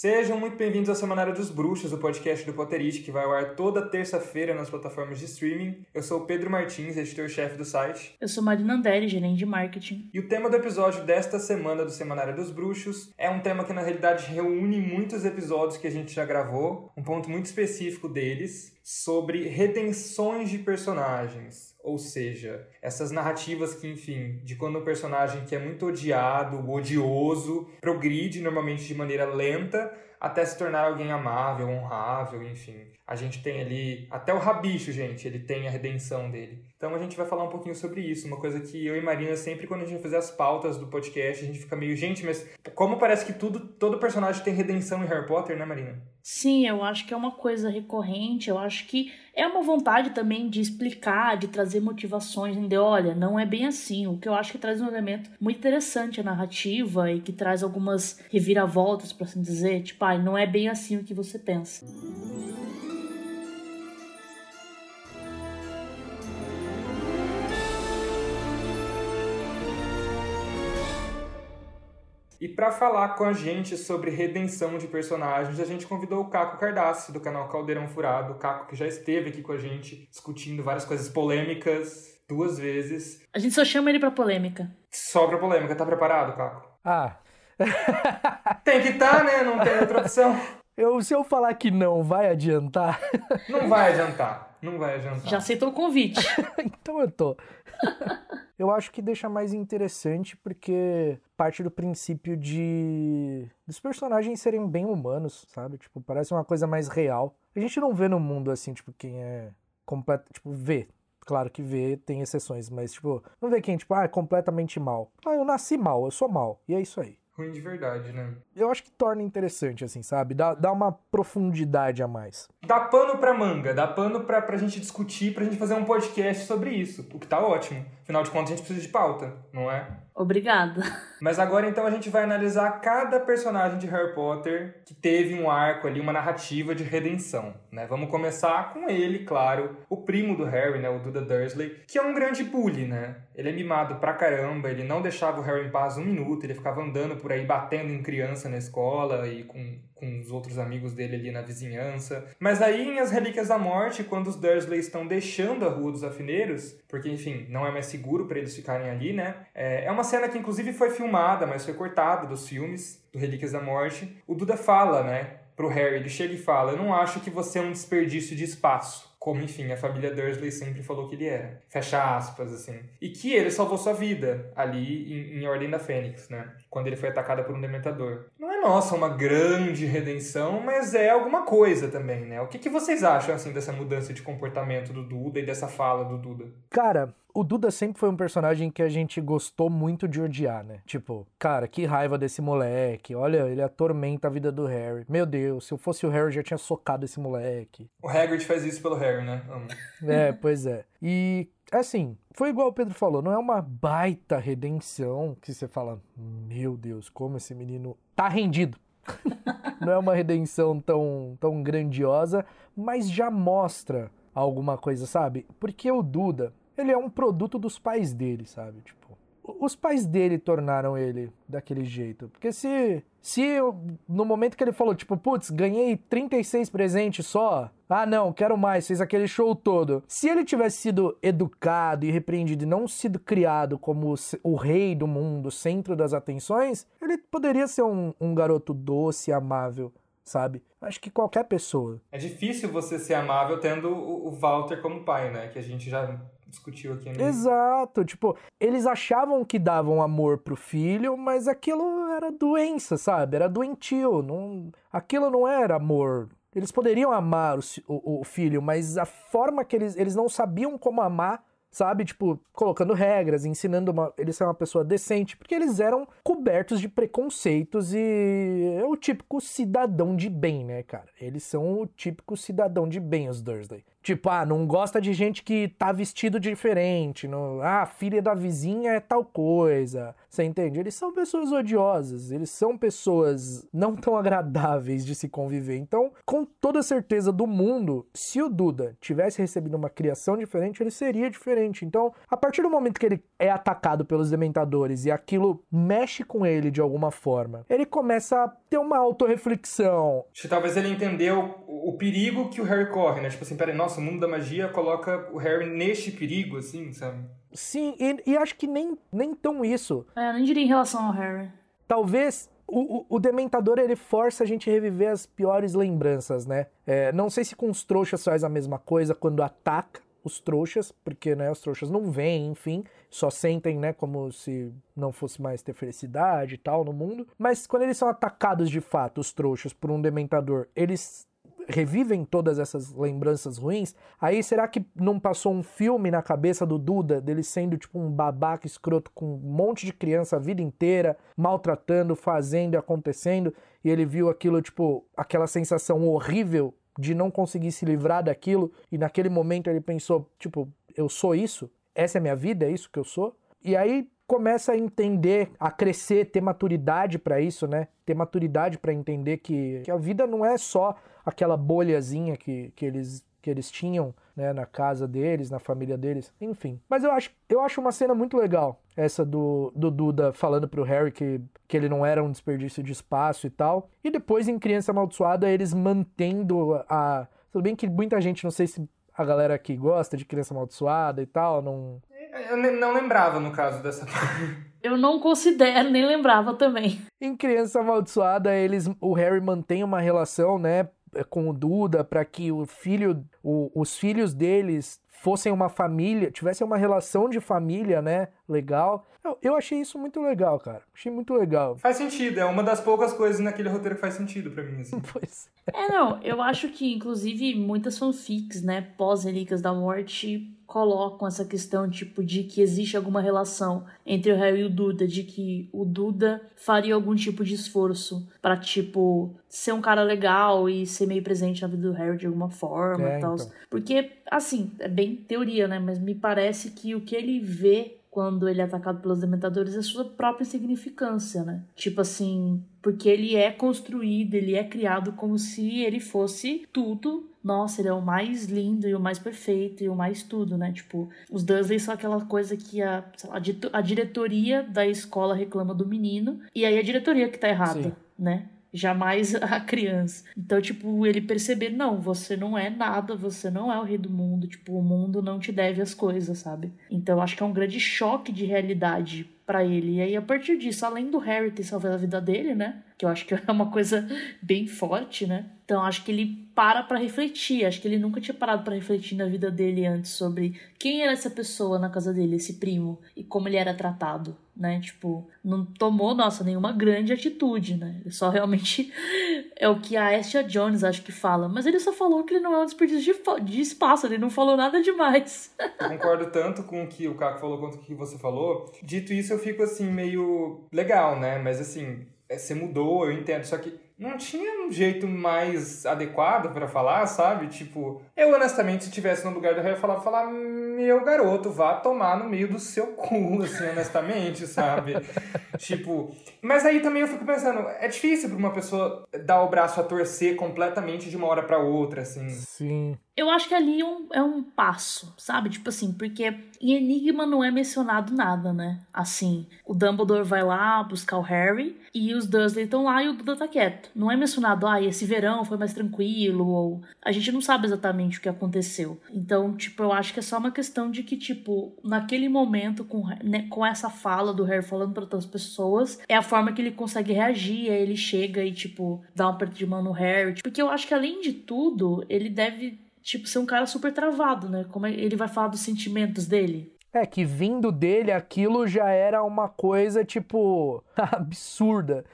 Sejam muito bem-vindos ao Semanário dos Bruxos, o podcast do Potterist, que vai ao ar toda terça-feira nas plataformas de streaming. Eu sou o Pedro Martins, editor-chefe do site. Eu sou Marina Anderi, gerente de marketing. E o tema do episódio desta semana do Semanário dos Bruxos é um tema que, na realidade, reúne muitos episódios que a gente já gravou, um ponto muito específico deles, sobre redenções de personagens. Ou seja, essas narrativas que, enfim, de quando um personagem que é muito odiado, odioso, progride normalmente de maneira lenta até se tornar alguém amável, honrável, enfim. A gente tem ali até o rabicho, gente, ele tem a redenção dele. Então a gente vai falar um pouquinho sobre isso, uma coisa que eu e Marina sempre quando a gente vai fazer as pautas do podcast, a gente fica meio, gente, mas como parece que tudo todo personagem tem redenção em Harry Potter, né, Marina? Sim, eu acho que é uma coisa recorrente, eu acho que é uma vontade também de explicar, de trazer motivações, de olha, não é bem assim. O que eu acho que traz um elemento muito interessante à narrativa e que traz algumas reviravoltas, por assim dizer, tipo, ah, não é bem assim o que você pensa. E para falar com a gente sobre redenção de personagens, a gente convidou o Caco Cardassi, do canal Caldeirão Furado. O Caco que já esteve aqui com a gente, discutindo várias coisas polêmicas duas vezes. A gente só chama ele pra polêmica. Só pra polêmica. Tá preparado, Caco? Ah. tem que estar, tá, né? Não tem outra opção. Eu, se eu falar que não, vai adiantar? Não vai adiantar. Não vai adiantar. Já aceitou o convite. então eu tô. eu acho que deixa mais interessante porque parte do princípio de dos personagens serem bem humanos, sabe? Tipo, parece uma coisa mais real. A gente não vê no mundo assim, tipo, quem é completo, tipo, vê. Claro que vê, tem exceções, mas tipo, não vê quem, tipo, ah, é completamente mal. Ah, eu nasci mal, eu sou mal. E é isso aí ruim de verdade, né? Eu acho que torna interessante, assim, sabe? Dá, dá uma profundidade a mais. Dá pano pra manga, dá pano pra, pra gente discutir, pra gente fazer um podcast sobre isso, o que tá ótimo. Afinal de contas, a gente precisa de pauta, não é? Obrigada. Mas agora então a gente vai analisar cada personagem de Harry Potter que teve um arco ali, uma narrativa de redenção, né? Vamos começar com ele, claro, o primo do Harry, né, o Duda Dursley, que é um grande bully, né? Ele é mimado pra caramba, ele não deixava o Harry em paz um minuto, ele ficava andando por aí batendo em criança na escola e com com os outros amigos dele ali na vizinhança. Mas aí em As Relíquias da Morte, quando os Dursley estão deixando a Rua dos Afineiros, porque enfim, não é mais seguro para eles ficarem ali, né? É, é uma cena que inclusive foi filmada, mas foi cortada dos filmes do Relíquias da Morte. O Duda fala, né, pro Harry, ele chega e fala: "Eu não acho que você é um desperdício de espaço." Como, enfim, a família Dursley sempre falou que ele era. Fecha aspas, assim. E que ele salvou sua vida ali em, em Ordem da Fênix, né? Quando ele foi atacado por um dementador. Não é, nossa, uma grande redenção, mas é alguma coisa também, né? O que, que vocês acham, assim, dessa mudança de comportamento do Duda e dessa fala do Duda? Cara, o Duda sempre foi um personagem que a gente gostou muito de odiar, né? Tipo, cara, que raiva desse moleque. Olha, ele atormenta a vida do Harry. Meu Deus, se eu fosse o Harry, eu já tinha socado esse moleque. O Hagrid faz isso pelo Harry, né? Amo. É, pois é. E, assim, foi igual o Pedro falou, não é uma baita redenção que você fala, meu Deus, como esse menino tá rendido. não é uma redenção tão, tão grandiosa, mas já mostra alguma coisa, sabe? Porque o Duda, ele é um produto dos pais dele, sabe? Tipo, os pais dele tornaram ele daquele jeito. Porque se, se no momento que ele falou, tipo, putz, ganhei 36 presentes só, ah não, quero mais, fez aquele show todo. Se ele tivesse sido educado e repreendido e não sido criado como o rei do mundo, centro das atenções, ele poderia ser um, um garoto doce, amável sabe? Acho que qualquer pessoa. É difícil você ser amável tendo o Walter como pai, né? Que a gente já discutiu aqui. Né? Exato, tipo, eles achavam que davam amor pro filho, mas aquilo era doença, sabe? Era doentio, não... aquilo não era amor. Eles poderiam amar o, o, o filho, mas a forma que eles, eles não sabiam como amar sabe? Tipo, colocando regras, ensinando uma, eles ser uma pessoa decente, porque eles eram cobertos de preconceitos e é o típico cidadão de bem, né, cara? Eles são o típico cidadão de bem, os Dursley. Tipo, ah, não gosta de gente que tá vestido diferente. No, ah, filha da vizinha é tal coisa. Você entende? Eles são pessoas odiosas, eles são pessoas não tão agradáveis de se conviver. Então, com toda certeza do mundo, se o Duda tivesse recebido uma criação diferente, ele seria diferente. Então, a partir do momento que ele é atacado pelos dementadores e aquilo mexe com ele de alguma forma, ele começa a ter uma autorreflexão. Talvez ele entendeu o, o perigo que o Harry corre, né? Tipo assim, peraí, nossa, o mundo da magia coloca o Harry neste perigo, assim, sabe? Sim, e, e acho que nem, nem tão isso. É, eu nem diria em relação ao Harry. Talvez o, o, o, Dementador ele força a gente a reviver as piores lembranças, né? É, não sei se com os trouxas faz a mesma coisa quando ataca os trouxas, porque né, os trouxas não vêm, enfim, só sentem, né, como se não fosse mais ter felicidade e tal no mundo. Mas quando eles são atacados de fato, os trouxas, por um Dementador, eles revivem todas essas lembranças ruins, aí será que não passou um filme na cabeça do Duda dele sendo tipo um babaca escroto com um monte de criança a vida inteira, maltratando, fazendo e acontecendo, e ele viu aquilo, tipo, aquela sensação horrível de não conseguir se livrar daquilo, e naquele momento ele pensou, tipo, eu sou isso? Essa é a minha vida? É isso que eu sou? E aí começa a entender, a crescer, ter maturidade para isso, né? Ter maturidade para entender que, que a vida não é só aquela bolhazinha que, que eles que eles tinham né, na casa deles, na família deles, enfim. Mas eu acho, eu acho uma cena muito legal, essa do, do Duda falando pro Harry que, que ele não era um desperdício de espaço e tal. E depois em Criança Amaldiçoada eles mantendo a. Tudo bem que muita gente, não sei se a galera aqui gosta de Criança Amaldiçoada e tal, não. Eu não lembrava no caso dessa Eu não considero, nem lembrava também. Em Criança Amaldiçoada, eles, o Harry mantém uma relação, né, é, com o Duda para que o filho, o, os filhos deles fossem uma família, tivessem uma relação de família, né? Legal. Eu, eu achei isso muito legal, cara. Achei muito legal. Faz sentido, é uma das poucas coisas naquele roteiro que faz sentido para mim. Assim. Pois. É, não, eu acho que, inclusive, muitas fanfics, né, pós-Relíquias da Morte, colocam essa questão, tipo, de que existe alguma relação entre o Harry e o Duda, de que o Duda faria algum tipo de esforço para tipo, ser um cara legal e ser meio presente na vida do Harry de alguma forma é, tal. Então. Porque, assim, é bem teoria, né, mas me parece que o que ele vê quando ele é atacado pelos dementadores é sua própria insignificância, né? Tipo assim, porque ele é construído, ele é criado como se ele fosse tudo. Nossa, ele é o mais lindo e o mais perfeito e o mais tudo, né? Tipo, os Dursley são aquela coisa que a, lá, a diretoria da escola reclama do menino e aí a diretoria que tá errada, Sim. né? Jamais a criança. Então, tipo, ele perceber, não, você não é nada, você não é o rei do mundo, tipo, o mundo não te deve as coisas, sabe? Então, acho que é um grande choque de realidade para ele. E aí, a partir disso, além do Harry ter salvado a vida dele, né? Que eu acho que é uma coisa bem forte, né? Então, acho que ele para para refletir. Acho que ele nunca tinha parado para refletir na vida dele antes sobre quem era essa pessoa na casa dele, esse primo, e como ele era tratado, né? Tipo, não tomou, nossa, nenhuma grande atitude, né? Ele só realmente é o que a Astia Jones acho que fala. Mas ele só falou que ele não é um desperdício de, de espaço, ele não falou nada demais. Eu concordo tanto com o que o Caco falou quanto o que você falou. Dito isso, eu fico assim, meio legal, né? Mas assim, é, você mudou, eu entendo. Só que não tinha um jeito mais adequado para falar, sabe? Tipo, eu honestamente, se tivesse no lugar do Harry, eu falava, falar, meu garoto, vá tomar no meio do seu cu, assim, honestamente, sabe? tipo, mas aí também eu fico pensando, é difícil para uma pessoa dar o braço a torcer completamente de uma hora para outra, assim. Sim. Eu acho que ali é um, é um passo, sabe? Tipo assim, porque em Enigma não é mencionado nada, né? Assim, o Dumbledore vai lá buscar o Harry e os Dursley estão lá e o Duda tá quieto. Não é mencionado, ah, esse verão foi mais tranquilo, ou a gente não sabe exatamente o que aconteceu. Então, tipo, eu acho que é só uma questão de que, tipo, naquele momento, com, né, com essa fala do Harry falando para outras pessoas, é a forma que ele consegue reagir, aí ele chega e, tipo, dá um aperto de mão no Harry. Porque eu acho que, além de tudo, ele deve tipo, ser um cara super travado, né? Como é, ele vai falar dos sentimentos dele. É, que vindo dele aquilo já era uma coisa, tipo, absurda.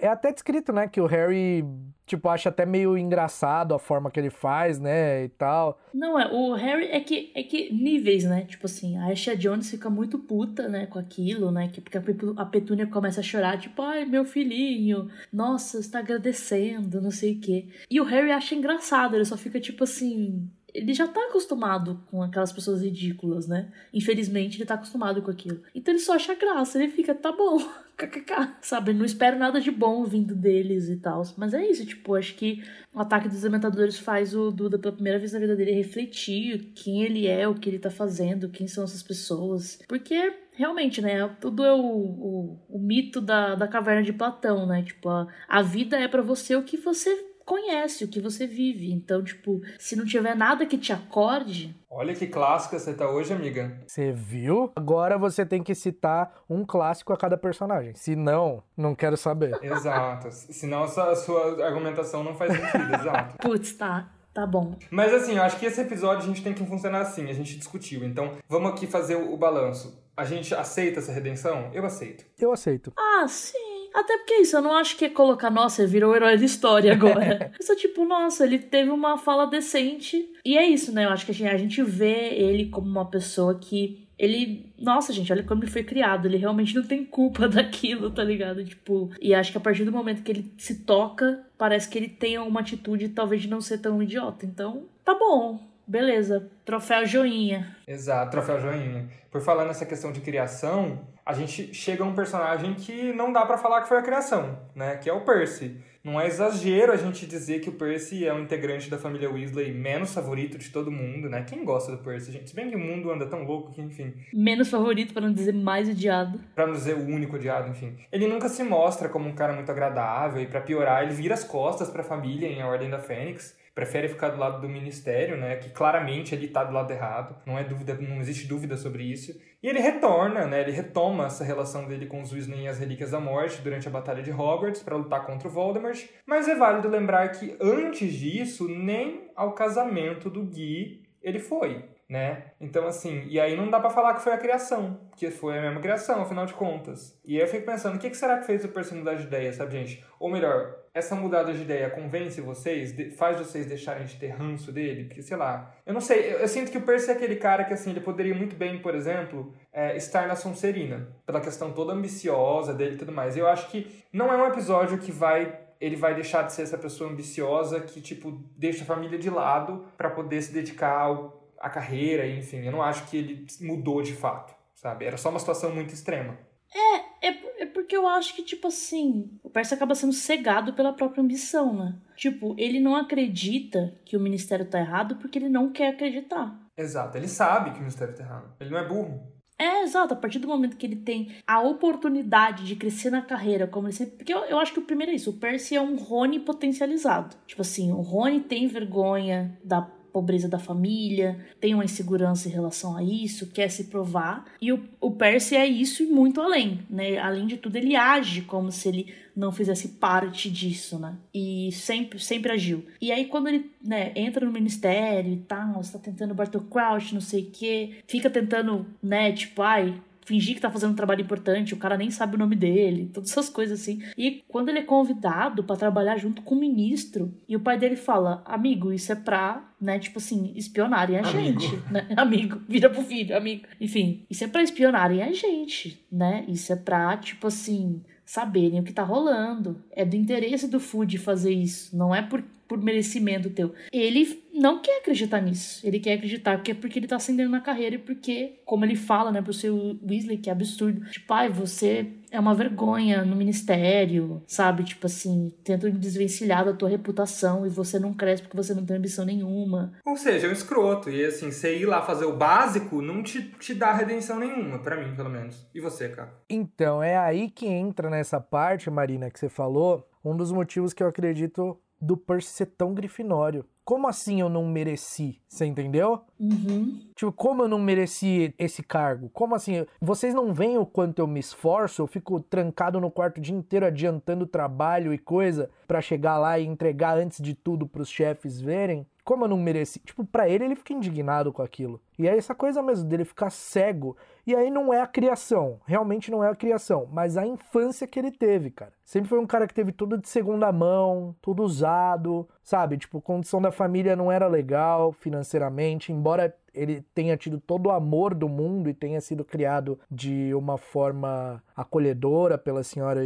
É até descrito, né, que o Harry, tipo, acha até meio engraçado a forma que ele faz, né, e tal. Não, é, o Harry é que, é que níveis, né, tipo assim, a Asha Jones fica muito puta, né, com aquilo, né, que, porque a Petúnia começa a chorar, tipo, ai, meu filhinho, nossa, está agradecendo, não sei o quê. E o Harry acha engraçado, ele só fica, tipo assim, ele já tá acostumado com aquelas pessoas ridículas, né? Infelizmente, ele tá acostumado com aquilo. Então ele só acha graça, ele fica, tá bom, kkk, sabe? Não espero nada de bom vindo deles e tal. Mas é isso, tipo, acho que o ataque dos dementadores faz o Duda, pela primeira vez na vida dele, refletir quem ele é, o que ele tá fazendo, quem são essas pessoas. Porque realmente, né? Tudo é o, o, o, mito da, da caverna de Platão, né? Tipo, a, a vida é para você o que você conhece, o que você vive. Então, tipo, se não tiver nada que te acorde. Olha que clássica você tá hoje, amiga. Você viu? Agora você tem que citar um clássico a cada personagem. Se não, não quero saber. Exato. Senão a sua, a sua argumentação não faz sentido, exato. Putz, tá. Tá bom. Mas assim, eu acho que esse episódio a gente tem que funcionar assim, a gente discutiu. Então, vamos aqui fazer o, o balanço. A gente aceita essa redenção? Eu aceito. Eu aceito. Ah, sim. Até porque isso, eu não acho que é colocar, nossa, ele virou o herói da história agora. eu sou tipo, nossa, ele teve uma fala decente. E é isso, né? Eu acho que a gente, a gente vê ele como uma pessoa que. Ele. Nossa, gente, olha como ele foi criado. Ele realmente não tem culpa daquilo, tá ligado? Tipo. E acho que a partir do momento que ele se toca, parece que ele tem uma atitude talvez de não ser tão idiota. Então, tá bom. Beleza. Troféu joinha. Exato, troféu joinha. Por falar nessa questão de criação, a gente chega a um personagem que não dá para falar que foi a criação, né? Que é o Percy. Não é exagero a gente dizer que o Percy é um integrante da família Weasley menos favorito de todo mundo, né? Quem gosta do Percy, gente? Se bem que o mundo anda tão louco que, enfim. Menos favorito, para não dizer mais odiado. Para não dizer o único odiado, enfim. Ele nunca se mostra como um cara muito agradável e para piorar, ele vira as costas para a família em A Ordem da Fênix prefere ficar do lado do ministério, né, que claramente ele está do lado errado, não é dúvida, não existe dúvida sobre isso. E ele retorna, né, ele retoma essa relação dele com os Weasley e as Relíquias da Morte durante a Batalha de Hogwarts para lutar contra o Voldemort, mas é válido lembrar que antes disso, nem ao casamento do Gui ele foi né? Então, assim, e aí não dá para falar que foi a criação, que foi a mesma criação, afinal de contas. E aí eu fico pensando, o que, será que fez o mudar de ideia, sabe, gente? Ou melhor, essa mudada de ideia convence vocês, faz vocês deixarem de ter ranço dele? Porque, sei lá, eu não sei, eu, eu sinto que o Percy é aquele cara que, assim, ele poderia muito bem, por exemplo, é, estar na Sonserina, pela questão toda ambiciosa dele e tudo mais. Eu acho que não é um episódio que vai ele vai deixar de ser essa pessoa ambiciosa que, tipo, deixa a família de lado para poder se dedicar ao a carreira, enfim. Eu não acho que ele mudou de fato, sabe? Era só uma situação muito extrema. É, é, é porque eu acho que, tipo assim, o Percy acaba sendo cegado pela própria ambição, né? Tipo, ele não acredita que o ministério tá errado porque ele não quer acreditar. Exato, ele sabe que o ministério tá errado. Ele não é burro. É, exato. A partir do momento que ele tem a oportunidade de crescer na carreira, como ele sempre. Porque eu, eu acho que o primeiro é isso. O Percy é um Rony potencializado. Tipo assim, o Rony tem vergonha da pobreza da família, tem uma insegurança em relação a isso, quer se provar. E o, o Percy é isso e muito além, né? Além de tudo, ele age como se ele não fizesse parte disso, né? E sempre, sempre agiu. E aí, quando ele né, entra no ministério e tal, está tentando Bartol Crouch, não sei o quê, fica tentando, né, tipo, ai, fingir que tá fazendo um trabalho importante, o cara nem sabe o nome dele, todas essas coisas assim. E quando ele é convidado para trabalhar junto com o ministro, e o pai dele fala: Amigo, isso é pra, né, tipo assim, espionarem a amigo. gente, né? Amigo, vira pro filho, amigo. Enfim, isso é pra espionarem a gente, né? Isso é pra, tipo assim, saberem o que tá rolando. É do interesse do Food fazer isso, não é por, por merecimento teu. Ele não quer acreditar nisso. Ele quer acreditar porque, porque ele tá ascendendo na carreira e porque, como ele fala, né, pro seu Weasley, que é absurdo. Tipo, pai, você é uma vergonha no ministério, sabe? Tipo assim, tenta desvencilhar da tua reputação e você não cresce porque você não tem ambição nenhuma. Ou seja, é um escroto. E assim, você ir lá fazer o básico não te, te dá redenção nenhuma, para mim, pelo menos. E você, cara? Então, é aí que entra nessa parte, Marina, que você falou, um dos motivos que eu acredito do Percy ser tão grifinório. Como assim eu não mereci? Você entendeu? Uhum. Tipo, como eu não mereci esse cargo? Como assim? Vocês não veem o quanto eu me esforço? Eu fico trancado no quarto o dia inteiro adiantando trabalho e coisa para chegar lá e entregar antes de tudo pros chefes verem? Como eu não mereci? Tipo, pra ele, ele fica indignado com aquilo. E é essa coisa mesmo dele ficar cego. E aí não é a criação. Realmente não é a criação. Mas a infância que ele teve, cara. Sempre foi um cara que teve tudo de segunda mão, tudo usado, sabe? Tipo, condição da família não era legal financeiramente. Embora ele tenha tido todo o amor do mundo e tenha sido criado de uma forma acolhedora pela senhora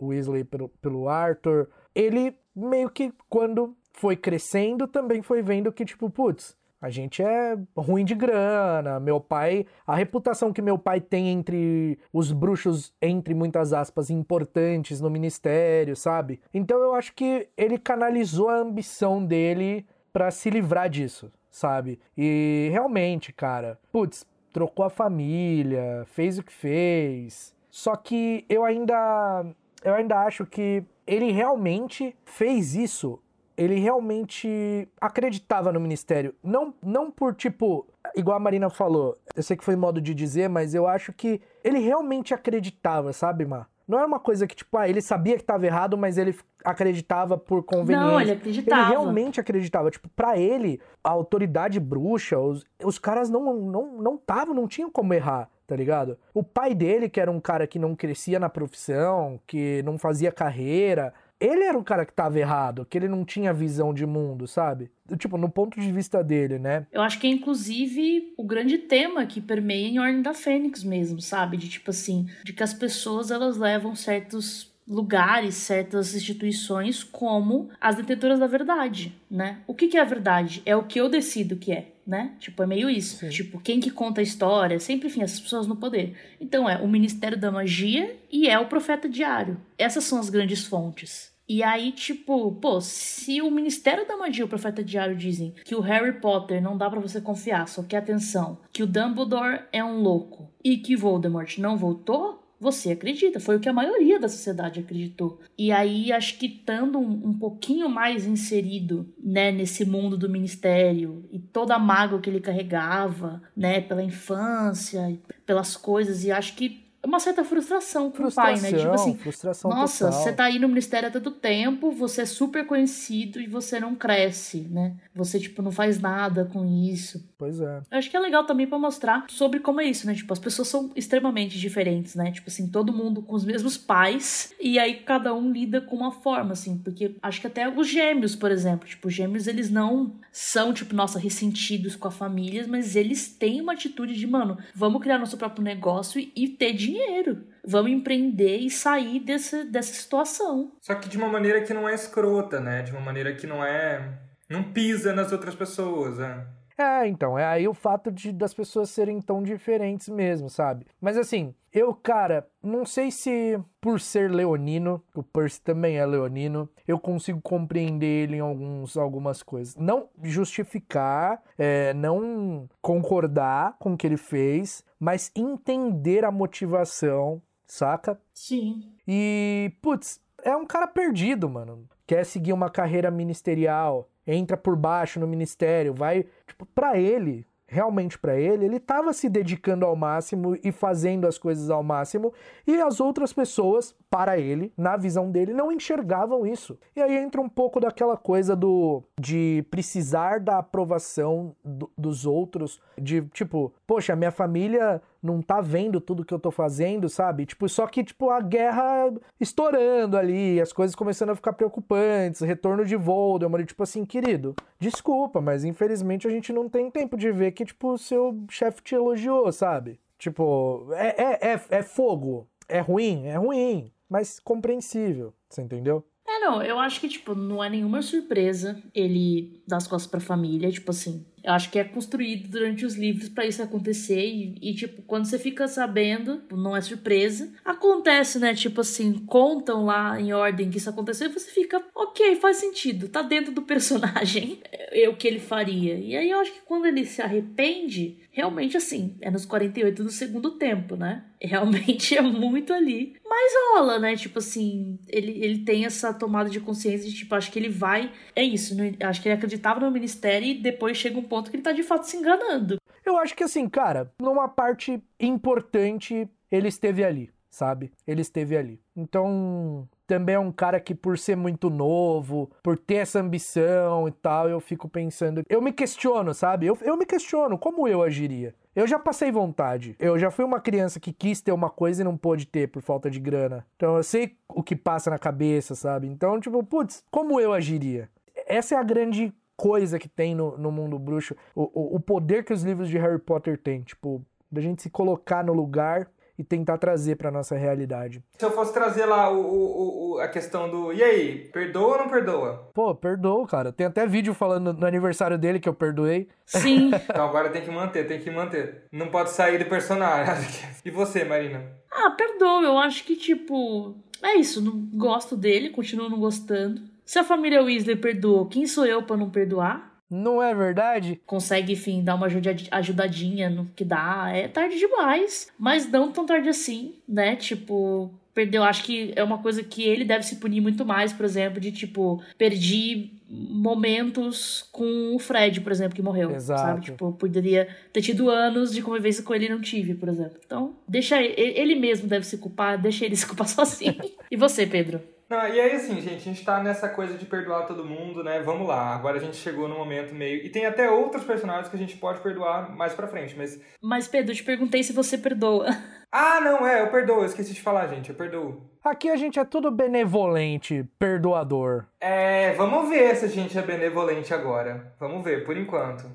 Weasley pelo, pelo Arthur. Ele meio que quando foi crescendo, também foi vendo que, tipo, putz, A gente é ruim de grana. Meu pai, a reputação que meu pai tem entre os bruxos, entre muitas aspas, importantes no ministério, sabe? Então eu acho que ele canalizou a ambição dele para se livrar disso, sabe? E realmente, cara, putz, trocou a família, fez o que fez. Só que eu ainda eu ainda acho que ele realmente fez isso ele realmente acreditava no ministério. Não, não por tipo, igual a Marina falou, eu sei que foi modo de dizer, mas eu acho que ele realmente acreditava, sabe, Mar? Não era uma coisa que, tipo, ah, ele sabia que estava errado, mas ele acreditava por conveniência. Não, ele acreditava. Ele realmente acreditava. Tipo, pra ele, a autoridade bruxa, os, os caras não não não estavam, não tinham como errar, tá ligado? O pai dele, que era um cara que não crescia na profissão, que não fazia carreira, ele era o cara que tava errado, que ele não tinha visão de mundo, sabe? Tipo, no ponto de vista dele, né? Eu acho que é inclusive o grande tema que permeia em Ordem da Fênix mesmo, sabe? De tipo assim, de que as pessoas elas levam certos lugares, certas instituições como as detentoras da verdade, né? O que, que é a verdade? É o que eu decido que é, né? Tipo, é meio isso. Sim. Tipo, quem que conta a história? Sempre, enfim, essas pessoas no poder. Então, é o Ministério da Magia e é o Profeta Diário. Essas são as grandes fontes. E aí, tipo, pô, se o Ministério da Magia e o Profeta Diário dizem que o Harry Potter não dá para você confiar, só que atenção, que o Dumbledore é um louco e que Voldemort não voltou, você acredita. Foi o que a maioria da sociedade acreditou. E aí, acho que estando um, um, pouquinho mais inserido, né, nesse mundo do ministério e toda a mágoa que ele carregava, né, pela infância, pelas coisas, e acho que uma certa frustração com frustração, o pai, né? Tipo assim, frustração nossa, total. você tá aí no ministério há tanto tempo, você é super conhecido e você não cresce, né? Você, tipo, não faz nada com isso. Pois é. Eu acho que é legal também para mostrar sobre como é isso, né? Tipo, as pessoas são extremamente diferentes, né? Tipo assim, todo mundo com os mesmos pais e aí cada um lida com uma forma, assim. Porque acho que até os gêmeos, por exemplo, tipo, os gêmeos eles não são, tipo, nossa, ressentidos com a família, mas eles têm uma atitude de, mano, vamos criar nosso próprio negócio e ter dinheiro dinheiro. Vamos empreender e sair dessa, dessa situação. Só que de uma maneira que não é escrota, né? De uma maneira que não é. não pisa nas outras pessoas, né? É, então, é aí o fato de das pessoas serem tão diferentes mesmo, sabe? Mas assim, eu, cara, não sei se por ser leonino, o Percy também é leonino, eu consigo compreender ele em alguns, algumas coisas. Não justificar, é, não concordar com o que ele fez, mas entender a motivação, saca? Sim. E, putz, é um cara perdido, mano. Quer seguir uma carreira ministerial, entra por baixo no ministério, vai, tipo, para ele, realmente para ele, ele estava se dedicando ao máximo e fazendo as coisas ao máximo, e as outras pessoas, para ele, na visão dele, não enxergavam isso. E aí entra um pouco daquela coisa do de precisar da aprovação do, dos outros, de tipo, poxa, minha família não tá vendo tudo que eu tô fazendo, sabe? Tipo, só que tipo a guerra estourando ali, as coisas começando a ficar preocupantes, retorno de Voldemort, tipo assim, querido, desculpa, mas infelizmente a gente não tem tempo de ver que tipo o seu chefe te elogiou, sabe? Tipo, é, é, é, é fogo, é ruim, é ruim, mas compreensível, você entendeu? É, não, eu acho que, tipo, não é nenhuma surpresa ele dar as costas pra família, tipo assim. Acho que é construído durante os livros para isso acontecer e, e, tipo, quando você fica sabendo, não é surpresa. Acontece, né? Tipo assim, contam lá em ordem que isso aconteceu e você fica, ok, faz sentido, tá dentro do personagem, é o que ele faria. E aí eu acho que quando ele se arrepende, realmente assim, é nos 48 do segundo tempo, né? Realmente é muito ali. Mas rola, né? Tipo assim, ele, ele tem essa tomada de consciência de, tipo, acho que ele vai. É isso, né? acho que ele acreditava no ministério e depois chega um ponto que ele tá de fato se enganando. Eu acho que assim, cara, numa parte importante ele esteve ali, sabe? Ele esteve ali. Então, também é um cara que, por ser muito novo, por ter essa ambição e tal, eu fico pensando. Eu me questiono, sabe? Eu, eu me questiono como eu agiria. Eu já passei vontade. Eu já fui uma criança que quis ter uma coisa e não pôde ter por falta de grana. Então eu sei o que passa na cabeça, sabe? Então, tipo, putz, como eu agiria? Essa é a grande coisa que tem no, no mundo bruxo, o, o, o poder que os livros de Harry Potter têm, tipo, da gente se colocar no lugar e tentar trazer pra nossa realidade. Se eu fosse trazer lá o, o, o, a questão do. E aí, perdoa ou não perdoa? Pô, perdoa, cara. Tem até vídeo falando no aniversário dele que eu perdoei. Sim. então agora tem que manter, tem que manter. Não pode sair do personagem. E você, Marina? Ah, perdoa. Eu acho que, tipo. É isso. Não gosto dele, continuo não gostando. Se a família Weasley perdoou, quem sou eu para não perdoar? Não é verdade? Consegue, enfim, dar uma ajudadinha no que dá. É tarde demais, mas não tão tarde assim, né? Tipo, perdeu. Acho que é uma coisa que ele deve se punir muito mais, por exemplo, de tipo, perdi momentos com o Fred, por exemplo, que morreu. Exato. Sabe? Tipo, poderia ter tido anos de convivência com ele e não tive, por exemplo. Então, deixa ele, ele mesmo deve se culpar, deixa ele se culpar sozinho. e você, Pedro? Não, e aí assim, gente, a gente tá nessa coisa de perdoar todo mundo, né? Vamos lá. Agora a gente chegou no momento meio. E tem até outros personagens que a gente pode perdoar mais pra frente, mas. Mas, Pedro, eu te perguntei se você perdoa. Ah, não, é, eu perdoo, eu esqueci de falar, gente, eu perdoo. Aqui a gente é tudo benevolente, perdoador. É, vamos ver se a gente é benevolente agora. Vamos ver, por enquanto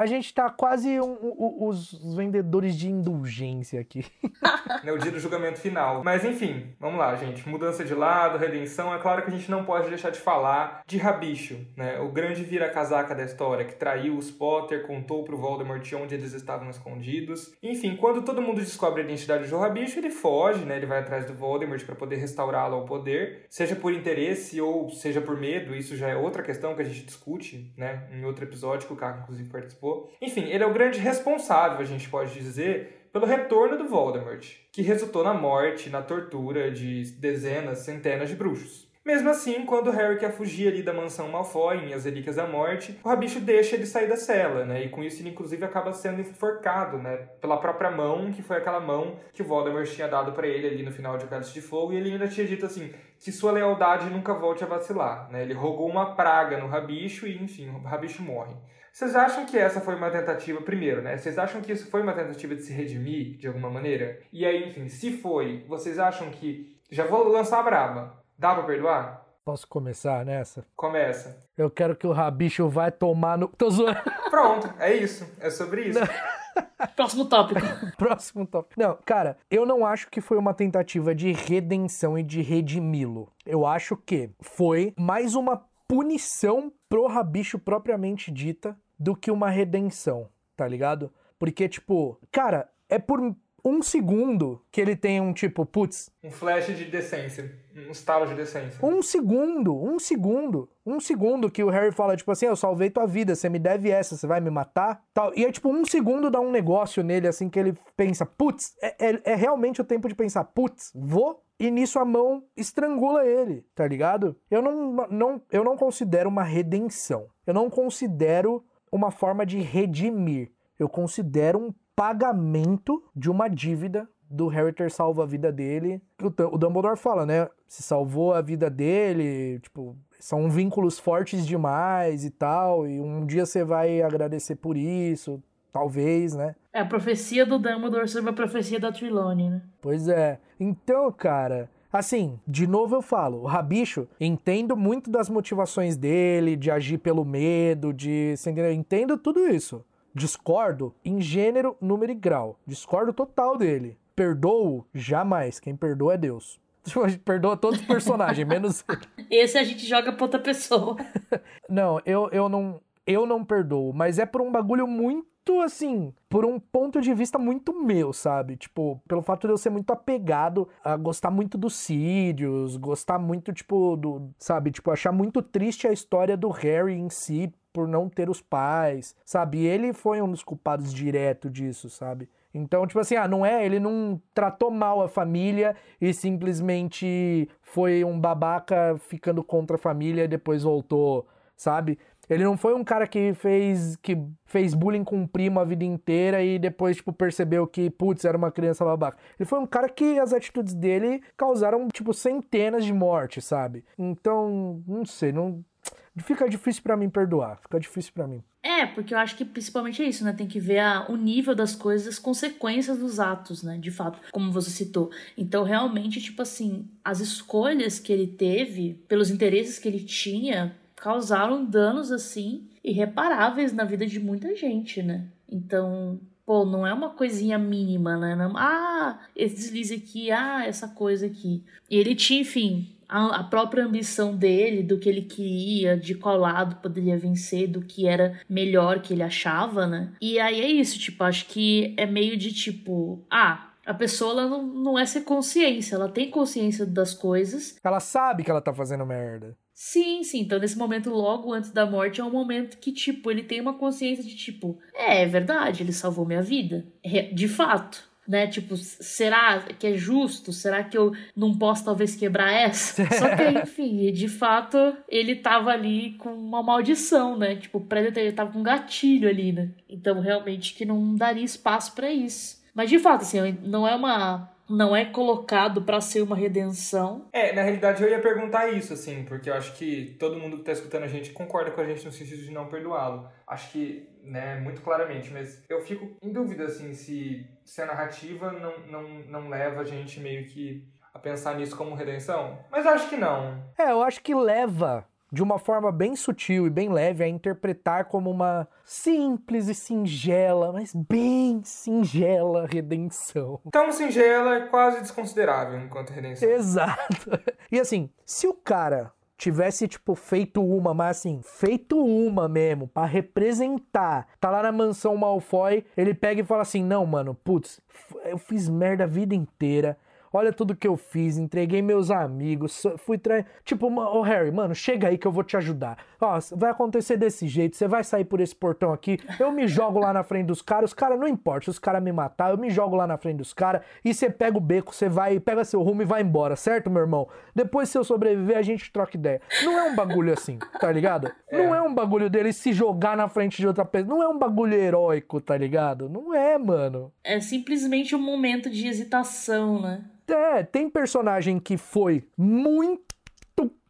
a gente tá quase um, um, os vendedores de indulgência aqui. é o dia do julgamento final. Mas enfim, vamos lá, gente. Mudança de lado, redenção. É claro que a gente não pode deixar de falar de Rabicho, né? O grande vira-casaca da história, que traiu os Potter, contou pro Voldemort onde eles estavam escondidos. Enfim, quando todo mundo descobre a identidade do Rabicho, ele foge, né? Ele vai atrás do Voldemort para poder restaurá-lo ao poder. Seja por interesse ou seja por medo, isso já é outra questão que a gente discute, né? Em outro episódio que o Caco, inclusive, participou enfim, ele é o grande responsável, a gente pode dizer, pelo retorno do Voldemort, que resultou na morte, na tortura de dezenas, centenas de bruxos. Mesmo assim, quando Harry quer fugir ali da mansão Malfoy, em As Relíquias da Morte, o Rabicho deixa ele sair da cela, né? E com isso ele inclusive acaba sendo enforcado, né? Pela própria mão, que foi aquela mão que o Voldemort tinha dado para ele ali no final de O Cálice de Fogo, e ele ainda tinha dito assim, que sua lealdade nunca volte a vacilar, né? Ele rogou uma praga no Rabicho e, enfim, o Rabicho morre. Vocês acham que essa foi uma tentativa, primeiro, né? Vocês acham que isso foi uma tentativa de se redimir de alguma maneira? E aí, enfim, se foi, vocês acham que. Já vou lançar a braba. Dá pra perdoar? Posso começar nessa? Começa. Eu quero que o rabicho vai tomar no. Tô zoando. Pronto, é isso. É sobre isso. Próximo tópico. Próximo tópico. Não, cara, eu não acho que foi uma tentativa de redenção e de redimi-lo. Eu acho que foi mais uma punição pro rabicho propriamente dita do que uma redenção, tá ligado? Porque, tipo, cara, é por um segundo que ele tem um tipo, putz. Um flash de decência. Um estalo de decência. Um segundo, um segundo. Um segundo que o Harry fala, tipo assim, eu salvei tua vida, você me deve essa, você vai me matar? Tal. E é tipo, um segundo dá um negócio nele, assim, que ele pensa, putz, é, é, é realmente o tempo de pensar, putz, vou e nisso a mão estrangula ele, tá ligado? Eu não, não, eu não considero uma redenção. Eu não considero uma forma de redimir. Eu considero um pagamento de uma dívida do Harry ter salvo a vida dele. O, Dumbledore fala, né? Se salvou a vida dele, tipo, são vínculos fortes demais e tal, e um dia você vai agradecer por isso, talvez, né? É a profecia do Dumbledore sobre a profecia da Trelawney, né? Pois é. Então, cara, Assim, de novo eu falo, o Rabicho, entendo muito das motivações dele, de agir pelo medo, de. Entendo tudo isso. Discordo em gênero, número e grau. Discordo total dele. Perdoo? Jamais. Quem perdoa é Deus. Perdoa todos os personagens, menos. Esse a gente joga pra outra pessoa. não, eu, eu não. Eu não perdoo, mas é por um bagulho muito muito assim, por um ponto de vista muito meu, sabe? Tipo, pelo fato de eu ser muito apegado a gostar muito dos Sirius, gostar muito, tipo, do. Sabe? Tipo, achar muito triste a história do Harry em si por não ter os pais, sabe? Ele foi um dos culpados direto disso, sabe? Então, tipo assim, ah, não é, ele não tratou mal a família e simplesmente foi um babaca ficando contra a família e depois voltou, sabe? Ele não foi um cara que fez que fez bullying com um primo a vida inteira e depois, tipo, percebeu que, putz, era uma criança babaca. Ele foi um cara que as atitudes dele causaram, tipo, centenas de mortes, sabe? Então, não sei, não. Fica difícil para mim perdoar, fica difícil para mim. É, porque eu acho que principalmente é isso, né? Tem que ver a, o nível das coisas, as consequências dos atos, né? De fato, como você citou. Então, realmente, tipo assim, as escolhas que ele teve, pelos interesses que ele tinha, causaram danos assim irreparáveis na vida de muita gente, né? Então, pô, não é uma coisinha mínima, né? Não, ah, esse deslize aqui, ah, essa coisa aqui. E ele tinha, enfim, a, própria ambição dele, do que ele queria, de qual lado poderia vencer, do que era melhor que ele achava, né? E aí é isso, tipo, acho que é meio de tipo, ah. A pessoa ela não, não é ser consciência, ela tem consciência das coisas. Ela sabe que ela tá fazendo merda. Sim, sim. Então, nesse momento, logo antes da morte, é um momento que, tipo, ele tem uma consciência de, tipo, é, é verdade, ele salvou minha vida. De fato né? Tipo, será que é justo? Será que eu não posso talvez quebrar essa? Só que, enfim, de fato, ele tava ali com uma maldição, né? Tipo, o Predator ele tava com um gatilho ali, né? Então, realmente, que não daria espaço para isso. Mas, de fato, assim, não é uma não é colocado para ser uma redenção. É, na realidade eu ia perguntar isso, assim, porque eu acho que todo mundo que tá escutando a gente concorda com a gente no sentido de não perdoá-lo. Acho que, né, muito claramente, mas eu fico em dúvida, assim, se, se a narrativa não, não, não leva a gente meio que a pensar nisso como redenção. Mas eu acho que não. É, eu acho que leva de uma forma bem sutil e bem leve, a interpretar como uma simples e singela, mas bem singela redenção. Tão singela é quase desconsiderável enquanto redenção. Exato. E assim, se o cara tivesse, tipo, feito uma, mas assim, feito uma mesmo, para representar, tá lá na mansão Malfoy, ele pega e fala assim: não, mano, putz, eu fiz merda a vida inteira olha tudo que eu fiz, entreguei meus amigos, fui trair. Tipo, ô oh, Harry, mano, chega aí que eu vou te ajudar. Ó, vai acontecer desse jeito, você vai sair por esse portão aqui, eu me jogo lá na frente dos caras, os caras, não importa se os caras me matar, eu me jogo lá na frente dos caras, e você pega o beco, você vai, pega seu rumo e vai embora, certo, meu irmão? Depois, se eu sobreviver, a gente troca ideia. Não é um bagulho assim, tá ligado? É. Não é um bagulho dele se jogar na frente de outra pessoa, não é um bagulho heróico, tá ligado? Não é, mano. É simplesmente um momento de hesitação, né? É, tem personagem que foi muito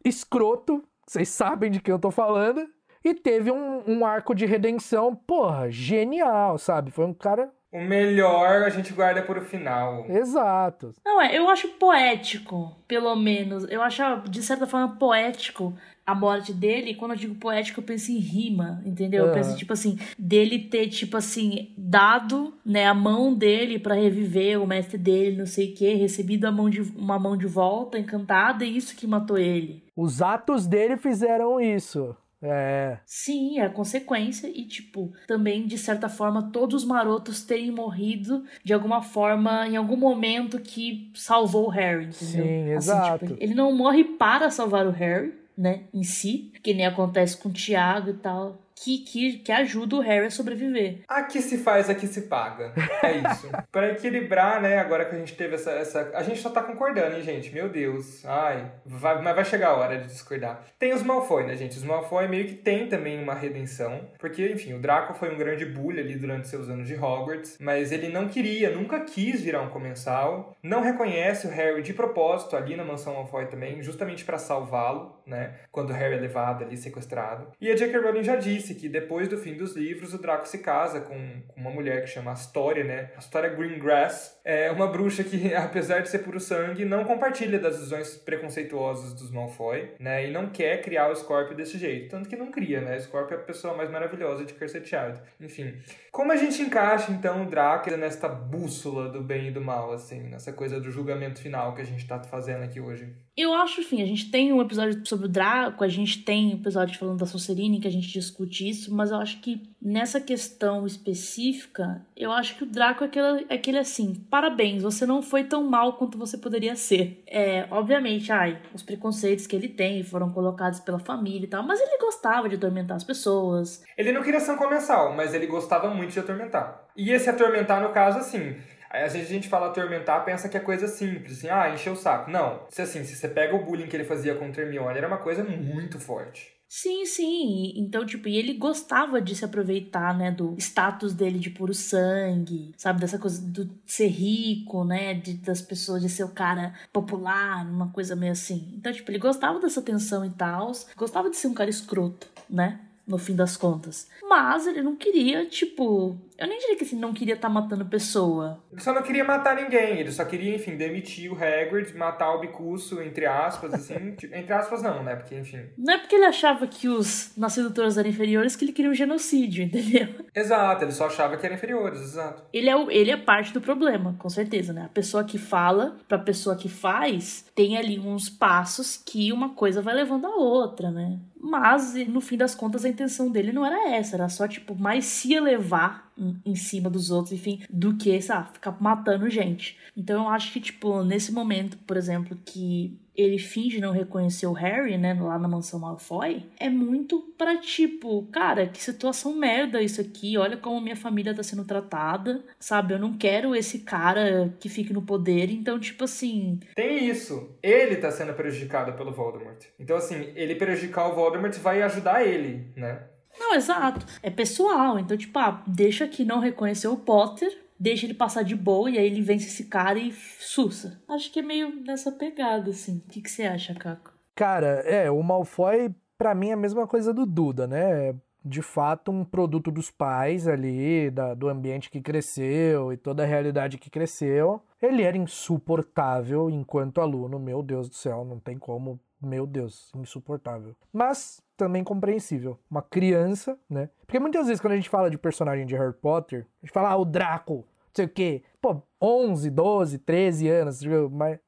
escroto, vocês sabem de quem eu tô falando, e teve um, um arco de redenção, porra, genial, sabe? Foi um cara o melhor a gente guarda para o final. Exato. Não, é, eu acho poético, pelo menos. Eu acho, de certa forma, poético a morte dele, quando eu digo poético, eu penso em rima, entendeu? Uhum. Eu penso, tipo assim, dele ter, tipo assim, dado, né, a mão dele para reviver o mestre dele, não sei o quê, recebido a mão de, uma mão de volta, encantada, e isso que matou ele. Os atos dele fizeram isso. É. Sim, é a consequência. E, tipo, também, de certa forma, todos os marotos terem morrido de alguma forma, em algum momento que salvou o Harry, entendeu? Sim, assim, exato. Tipo, ele não morre para salvar o Harry, né, em si, que nem acontece com o Tiago e tal que, que, que ajuda o Harry a sobreviver. Aqui se faz, aqui se paga. É isso. para equilibrar, né, agora que a gente teve essa, essa. A gente só tá concordando, hein, gente? Meu Deus. Ai. Vai, mas vai chegar a hora de discordar. Tem os Malfoy, né, gente? Os Malfoy meio que tem também uma redenção. Porque, enfim, o Draco foi um grande bully ali durante seus anos de Hogwarts. Mas ele não queria, nunca quis virar um comensal. Não reconhece o Harry de propósito ali na mansão Malfoy também, justamente para salvá-lo, né? Quando o Harry é levado ali, sequestrado. E a J.K. Rowling já disse disse que depois do fim dos livros, o Draco se casa com, uma mulher que chama Astoria, né? Astoria Greengrass. É uma bruxa que, apesar de ser puro sangue, não compartilha das visões preconceituosas dos Malfoy, né? E não quer criar o Scorpio desse jeito. Tanto que não cria, né? O Scorpio é a pessoa mais maravilhosa de Cursed Child. Enfim. Como a gente encaixa, então, o Draco nesta bússola do bem e do mal, assim? Nessa coisa do julgamento final que a gente tá fazendo aqui hoje? Eu acho, enfim, a gente tem um episódio sobre o Draco, a gente tem um episódio falando da Sonserina que a gente discute isso, mas eu acho que nessa questão específica, eu acho que o Draco é aquele, é aquele assim, parabéns, você não foi tão mal quanto você poderia ser. É, obviamente, ai, os preconceitos que ele tem foram colocados pela família e tal, mas ele gostava de atormentar as pessoas. Ele não queria ser um comensal, mas ele gostava muito de atormentar. E esse atormentar, no caso, assim, às vezes a gente fala atormentar, pensa que é coisa simples, assim, ah, encher o saco. Não, se assim, se você pega o bullying que ele fazia o Hermione, era uma coisa muito forte. Sim, sim. Então, tipo, e ele gostava de se aproveitar, né, do status dele de puro sangue, sabe, dessa coisa do ser rico, né, de, das pessoas, de ser o cara popular, uma coisa meio assim. Então, tipo, ele gostava dessa atenção e tal, gostava de ser um cara escroto, né? No fim das contas. Mas ele não queria, tipo. Eu nem diria que assim, não queria estar tá matando pessoa. Ele só não queria matar ninguém. Ele só queria, enfim, demitir o Hagrid, matar o Bicuço, entre aspas, assim. tipo, entre aspas, não, né? Porque, enfim. Não é porque ele achava que os nascidos eram inferiores que ele queria um genocídio, entendeu? Exato, ele só achava que eram inferiores, exato. Ele é, o, ele é parte do problema, com certeza, né? A pessoa que fala pra pessoa que faz tem ali uns passos que uma coisa vai levando a outra, né? Mas, no fim das contas, a intenção dele não era essa. Era só, tipo, mais se elevar em, cima dos outros, enfim, do que, sabe, ficar matando gente. Então, eu acho que, tipo, nesse momento, por exemplo, que ele finge não reconhecer o Harry, né, lá na mansão Malfoy, é muito para tipo, cara, que situação merda isso aqui, olha como minha família tá sendo tratada, sabe? Eu não quero esse cara que fique no poder, então, tipo assim. Tem isso. Ele tá sendo prejudicado pelo Voldemort. Então, assim, ele prejudicar o Voldemort vai ajudar ele, né? Não, exato. É pessoal. Então, tipo, ah, deixa que não reconheceu o Potter, deixa ele passar de boa e aí ele vence esse cara e sussa. Acho que é meio nessa pegada, assim. O que, que você acha, Caco? Cara, é, o Malfoy, para mim, é a mesma coisa do Duda, né? De fato, um produto dos pais ali, da, do ambiente que cresceu e toda a realidade que cresceu. Ele era insuportável enquanto aluno, meu Deus do céu, não tem como meu Deus, insuportável. Mas também compreensível. Uma criança, né? Porque muitas vezes quando a gente fala de personagem de Harry Potter, a gente fala, ah, o Draco, não sei o quê. Pô, 11, 12, 13 anos,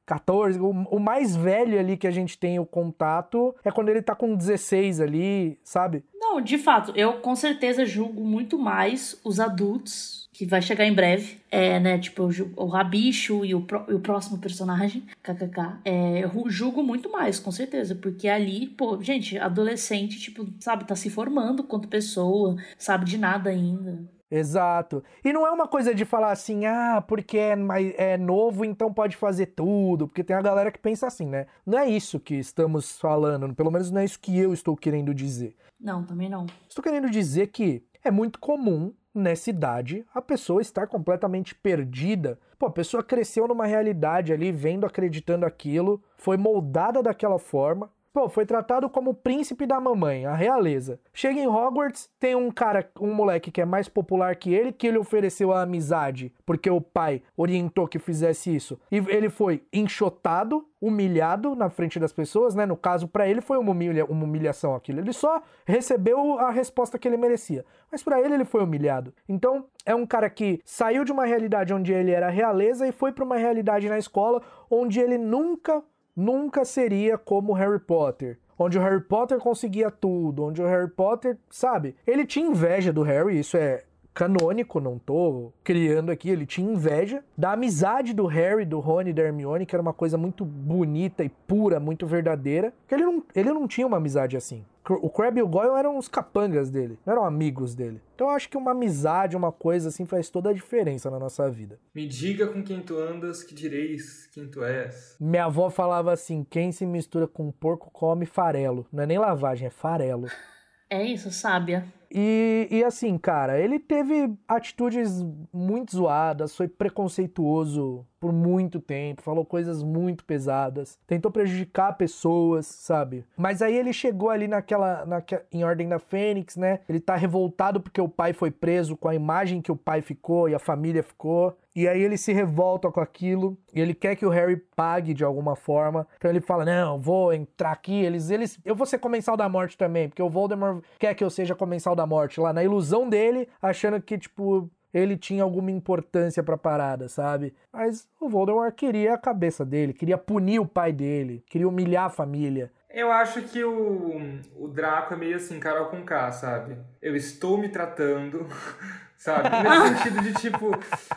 14. O, mais velho ali que a gente tem o contato é quando ele tá com 16 ali, sabe? Não, de fato, eu com certeza julgo muito mais os adultos que vai chegar em breve. É, né, tipo, o Rabicho e o, pro, e o próximo personagem, kkk. É, eu julgo muito mais, com certeza, porque ali, pô, gente, adolescente, tipo, sabe, tá se formando quanto pessoa, sabe de nada ainda. Exato. E não é uma coisa de falar assim, ah, porque é, é novo, então pode fazer tudo. Porque tem a galera que pensa assim, né? Não é isso que estamos falando, pelo menos não é isso que eu estou querendo dizer. Não, também não. Estou querendo dizer que é muito comum nessa idade a pessoa estar completamente perdida. Pô, a pessoa cresceu numa realidade ali, vendo, acreditando aquilo, foi moldada daquela forma, Pô, foi tratado como o príncipe da mamãe, a realeza. Chega em Hogwarts, tem um cara, um moleque que é mais popular que ele, que ele ofereceu a amizade, porque o pai orientou que fizesse isso. E ele foi enxotado, humilhado na frente das pessoas, né? No caso, para ele foi uma, humilha uma humilhação aquilo. Ele só recebeu a resposta que ele merecia. Mas para ele, ele foi humilhado. Então, é um cara que saiu de uma realidade onde ele era realeza e foi para uma realidade na escola onde ele nunca nunca seria como Harry Potter. Onde o Harry Potter conseguia tudo, onde o Harry Potter, sabe? Ele tinha inveja do Harry, isso é canônico, não tô criando aqui, ele tinha inveja da amizade do Harry, do Rony e da Hermione, que era uma coisa muito bonita e pura, muito verdadeira, que ele não, ele não tinha uma amizade assim. O Crabbe e o Goyle eram os capangas dele, não eram amigos dele. Então eu acho que uma amizade, uma coisa assim, faz toda a diferença na nossa vida. Me diga com quem tu andas, que direis quem tu és. Minha avó falava assim: quem se mistura com porco come farelo. Não é nem lavagem, é farelo. É isso, sábia. E, e assim, cara, ele teve atitudes muito zoadas, foi preconceituoso por muito tempo, falou coisas muito pesadas, tentou prejudicar pessoas, sabe? Mas aí ele chegou ali naquela, naquela em Ordem da Fênix, né? Ele tá revoltado porque o pai foi preso com a imagem que o pai ficou e a família ficou. E aí ele se revolta com aquilo e ele quer que o Harry pague de alguma forma. Então ele fala: "Não, vou entrar aqui, eles eles eu vou ser comensal da morte também, porque o Voldemort quer que eu seja comensal da morte lá na ilusão dele, achando que tipo ele tinha alguma importância pra parada, sabe? Mas o Voldemort queria a cabeça dele, queria punir o pai dele, queria humilhar a família. Eu acho que o, o Draco é meio assim, Carol com K, sabe? Eu estou me tratando, sabe? No sentido de, tipo,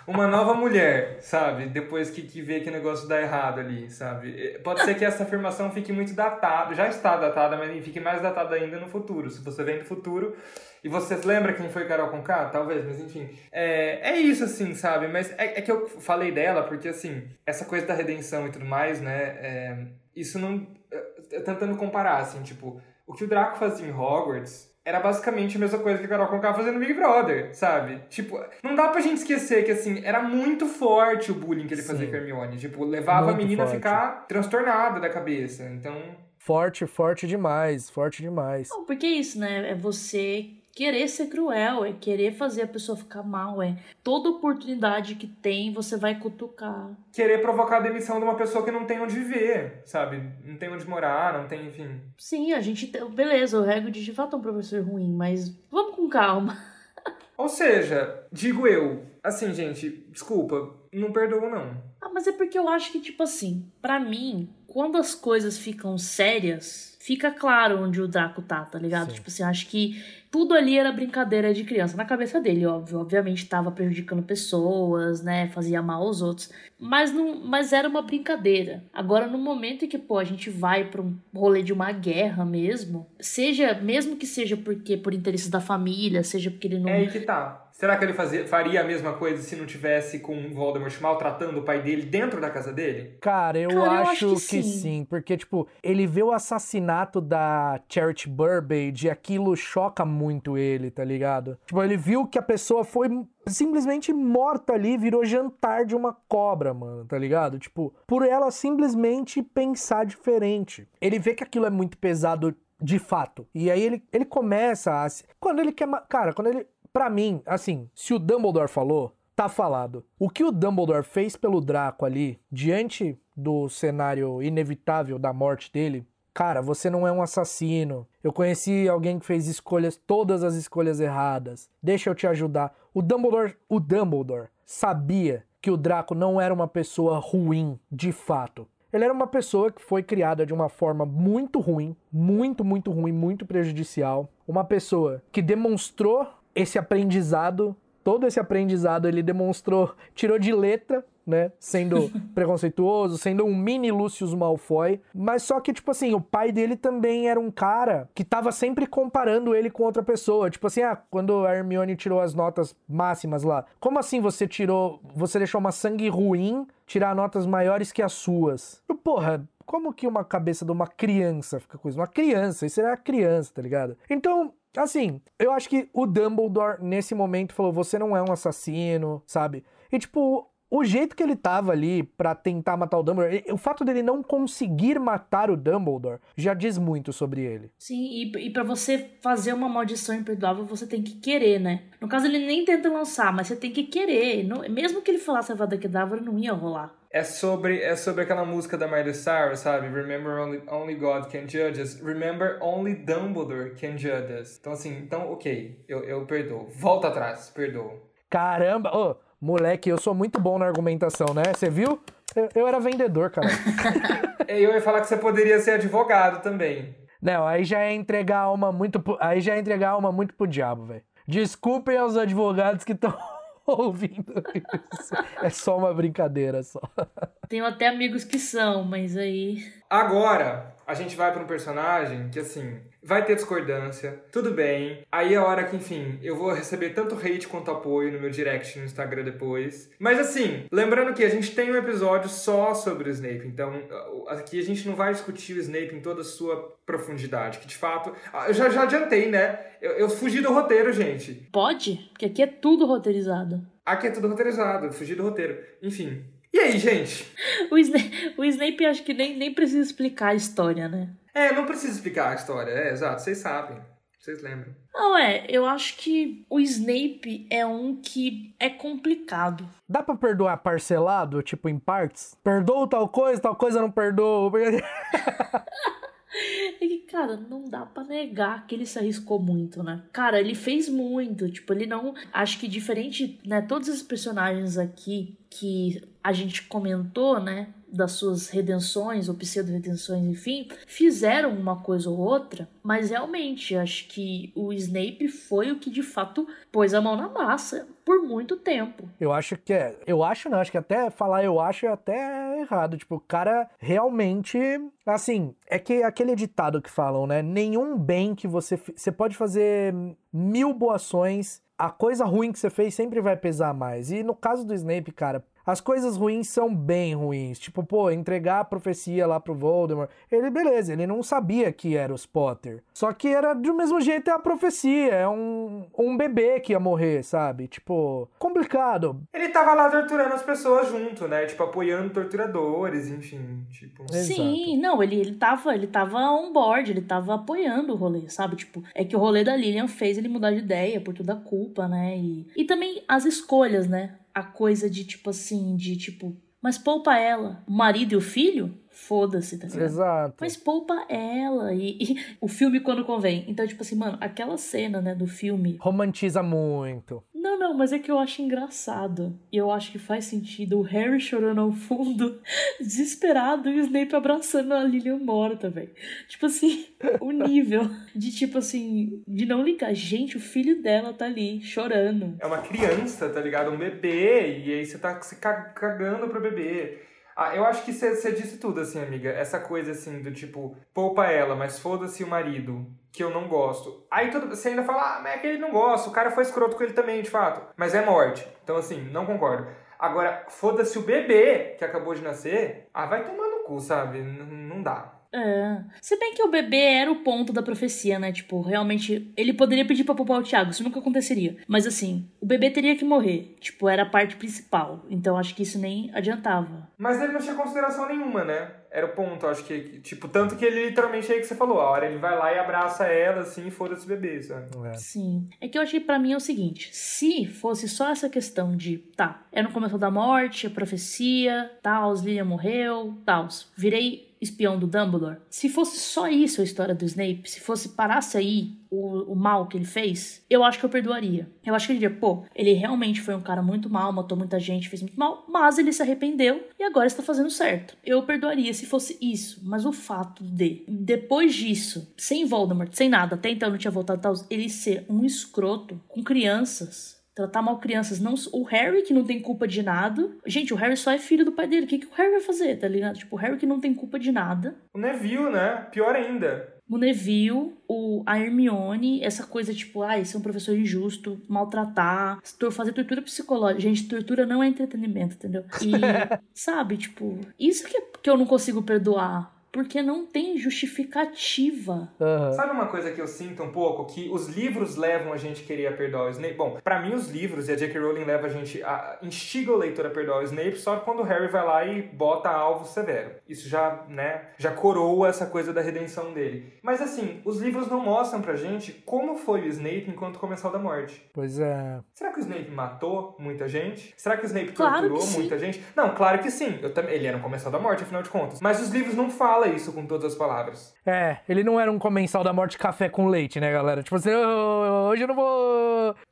uma nova mulher, sabe? Depois que, que vê que o negócio dá errado ali, sabe? Pode ser que essa afirmação fique muito datada, já está datada, mas fique mais datada ainda no futuro. Se você vem do futuro, e vocês lembram quem foi Carol K? Talvez, mas enfim. É, é isso, assim, sabe? Mas é, é, que eu falei dela porque, assim, essa coisa da redenção e tudo mais, né? É, isso não. É, tentando comparar, assim, tipo, o que o Draco fazia em Hogwarts era basicamente a mesma coisa que a Carol Conká fazendo no Big Brother, sabe? Tipo, não dá pra gente esquecer que, assim, era muito forte o bullying que ele Sim. fazia com a Hermione. Tipo, levava muito a menina forte. a ficar transtornada da cabeça. Então, Forte, forte demais, forte demais. Não, porque é isso, né? É você querer ser cruel, é querer fazer a pessoa ficar mal, é toda oportunidade que tem você vai cutucar. Querer provocar a demissão de uma pessoa que não tem onde viver, sabe? Não tem onde morar, não tem, enfim. Sim, a gente. Beleza, o Rego de fato é um professor ruim, mas vamos com calma. Ou seja, digo eu, assim, gente, desculpa, não perdoo não. Ah, mas é porque eu acho que, tipo assim, para mim, quando as coisas ficam sérias, fica claro onde o Draco tá, tá ligado? Sim. Tipo assim, acho que tudo ali era brincadeira de criança. Na cabeça dele, óbvio. Obviamente estava prejudicando pessoas, né? Fazia mal aos outros. Mas, não, mas era uma brincadeira. Agora, no momento em que, pô, a gente vai para um rolê de uma guerra mesmo, seja, mesmo que seja porque por interesse da família, seja porque ele não. É aí que tá. Será que ele fazia, faria a mesma coisa se não tivesse com o Voldemort maltratando o pai dele dentro da casa dele? Cara, eu, Cara, acho, eu acho, que, que sim. sim. Porque, tipo, ele vê o assassinato da Charity Burbage e aquilo choca muito ele, tá ligado? Tipo, ele viu que a pessoa foi simplesmente morta ali, virou jantar de uma cobra, mano, tá ligado? Tipo, por ela simplesmente pensar diferente. Ele vê que aquilo é muito pesado de fato. E aí ele, ele começa a. Quando ele quer. Cara, quando ele para mim, assim, se o Dumbledore falou, tá falado. O que o Dumbledore fez pelo Draco ali, diante do cenário inevitável da morte dele, cara, você não é um assassino. Eu conheci alguém que fez escolhas, todas as escolhas erradas. Deixa eu te ajudar. O Dumbledore, o Dumbledore sabia que o Draco não era uma pessoa ruim, de fato. Ele era uma pessoa que foi criada de uma forma muito ruim, muito, muito ruim, muito prejudicial. Uma pessoa que demonstrou esse aprendizado, todo esse aprendizado ele demonstrou, tirou de letra, né? Sendo preconceituoso, sendo um mini Lucius Malfoy. Mas só que, tipo assim, o pai dele também era um cara que tava sempre comparando ele com outra pessoa. Tipo assim, ah, quando a Hermione tirou as notas máximas lá, como assim você tirou, você deixou uma sangue ruim tirar notas maiores que as suas? Eu, porra, como que uma cabeça de uma criança fica com isso? Uma criança, isso era criança, tá ligado? Então, Assim, eu acho que o Dumbledore, nesse momento, falou: você não é um assassino, sabe? E, tipo, o jeito que ele tava ali para tentar matar o Dumbledore, o fato dele não conseguir matar o Dumbledore já diz muito sobre ele. Sim, e, e para você fazer uma maldição imperdoável, você tem que querer, né? No caso, ele nem tenta lançar, mas você tem que querer. Não, mesmo que ele falasse a Vada Kedavra, não ia rolar é sobre, é sobre aquela música da Miley Cyrus, sabe? Remember only, only God can judge us. Remember only Dumbledore can judge us. Então, assim, então, ok, eu, eu perdoo. Volta atrás, perdoo. Caramba, ô, oh, moleque, eu sou muito bom na argumentação, né? Você viu? Eu, eu era vendedor, cara. eu ia falar que você poderia ser advogado também. Não, aí já é entregar alma muito. Aí já é entregar alma muito pro diabo, velho. Desculpem aos advogados que estão ouvindo isso. É só uma brincadeira só. Tenho até amigos que são, mas aí. Agora, a gente vai para um personagem que, assim, vai ter discordância, tudo bem. Aí é a hora que, enfim, eu vou receber tanto hate quanto apoio no meu direct no Instagram depois. Mas, assim, lembrando que a gente tem um episódio só sobre o Snape, então aqui a gente não vai discutir o Snape em toda a sua profundidade, que de fato. Ah, eu já, já adiantei, né? Eu, eu fugi do roteiro, gente. Pode? Porque aqui é tudo roteirizado. Aqui é tudo roteirizado, fugi do roteiro. Enfim. E aí, gente? O Snape, o Snape acho que nem, nem precisa explicar a história, né? É, não precisa explicar a história, é, exato, vocês sabem. Vocês lembram? Não, é, eu acho que o Snape é um que é complicado. Dá pra perdoar parcelado, tipo em partes? Perdoa tal coisa, tal coisa não perdoa. É que, cara, não dá para negar que ele se arriscou muito, né? Cara, ele fez muito. Tipo, ele não. Acho que diferente, né? Todos os personagens aqui que a gente comentou, né? Das suas redenções ou pseudo-redenções, enfim, fizeram uma coisa ou outra, mas realmente acho que o Snape foi o que de fato pôs a mão na massa por muito tempo. Eu acho que é. Eu acho não, acho que até falar eu acho é até errado. Tipo, o cara realmente. Assim, é que aquele ditado que falam, né? Nenhum bem que você. Você pode fazer mil boações a coisa ruim que você fez sempre vai pesar mais. E no caso do Snape, cara, as coisas ruins são bem ruins. Tipo, pô, entregar a profecia lá pro Voldemort. Ele, beleza, ele não sabia que era os Potter. Só que era do mesmo jeito é a profecia. É um, um bebê que ia morrer, sabe? Tipo, complicado. Ele tava lá torturando as pessoas junto, né? Tipo, apoiando torturadores, enfim. Tipo. Sim, não, ele, ele tava, ele tava on board, ele tava apoiando o rolê, sabe? Tipo, é que o rolê da Lilian fez ele mudar de ideia por toda a culpa, né? E, e também as escolhas, né? A coisa de tipo assim, de tipo, mas poupa ela, o marido e o filho? Foda-se, tá ligado? Exato. Mas poupa ela. E, e, o filme quando convém. Então, tipo assim, mano, aquela cena, né, do filme. Romantiza muito. Não, não, mas é que eu acho engraçado. E eu acho que faz sentido o Harry chorando ao fundo, desesperado, e o Snape abraçando a Lilian morta, velho. Tipo assim, o nível de, tipo assim, de não ligar. Gente, o filho dela tá ali, chorando. É uma criança, tá ligado? Um bebê. E aí você tá se cagando pro bebê. Ah, eu acho que você disse tudo, assim, amiga. Essa coisa, assim, do tipo, poupa ela, mas foda-se o marido, que eu não gosto. Aí tudo, você ainda fala, ah, mas é que ele não gosta, o cara foi escroto com ele também, de fato. Mas é morte. Então, assim, não concordo. Agora, foda-se o bebê que acabou de nascer, ah, vai tomar no cu, sabe? N não dá. É. Se bem que o bebê era o ponto da profecia, né? Tipo, realmente, ele poderia pedir pra poupar o Thiago, isso nunca aconteceria. Mas assim, o bebê teria que morrer. Tipo, era a parte principal. Então acho que isso nem adiantava. Mas ele não tinha consideração nenhuma, né? Era o ponto, acho que, tipo, tanto que ele literalmente é aí que você falou, a hora ele vai lá e abraça ela, assim, e foda-se o bebê, sabe? É. Sim. É que eu achei para mim é o seguinte, se fosse só essa questão de, tá, é no começo da morte, a profecia, tal, Lilian morreu, tal, virei espião do Dumbledore. Se fosse só isso a história do Snape, se fosse parasse aí o, o mal que ele fez, eu acho que eu perdoaria. Eu acho que eu diria, pô, ele realmente foi um cara muito mal, matou muita gente, fez muito mal, mas ele se arrependeu e agora está fazendo certo. Eu perdoaria se fosse isso, mas o fato de, depois disso, sem Voldemort, sem nada, até então não tinha voltado, tal, ele ser um escroto com crianças tratar mal crianças. Não, o Harry, que não tem culpa de nada. Gente, o Harry só é filho do pai dele. O que, que o Harry vai fazer, tá ligado? Tipo, o Harry que não tem culpa de nada. O Neville, né? Pior ainda. O Neville, o, a Hermione, essa coisa tipo, ai, ah, ser um professor injusto, maltratar, fazer tortura psicológica. Gente, tortura não é entretenimento, entendeu? E, sabe, tipo, isso que, que eu não consigo perdoar porque não tem justificativa. Uhum. Sabe uma coisa que eu sinto um pouco? Que os livros levam a gente a querer perdoar o Snape. Bom, para mim os livros e a J.K. Rowling leva a gente a instiga o leitor a perdoar o Snape só quando o Harry vai lá e bota alvo severo. Isso já, né, já coroa essa coisa da redenção dele. Mas assim, os livros não mostram pra gente como foi o Snape enquanto comensal da morte. Pois é. Será que o Snape matou muita gente? Será que o Snape claro torturou muita gente? Não, claro que sim. Eu também, ele era um comensal da morte, afinal de contas. Mas os livros não falam fala isso com todas as palavras. É, ele não era um comensal da morte café com leite, né, galera? Tipo assim, oh, hoje eu não vou.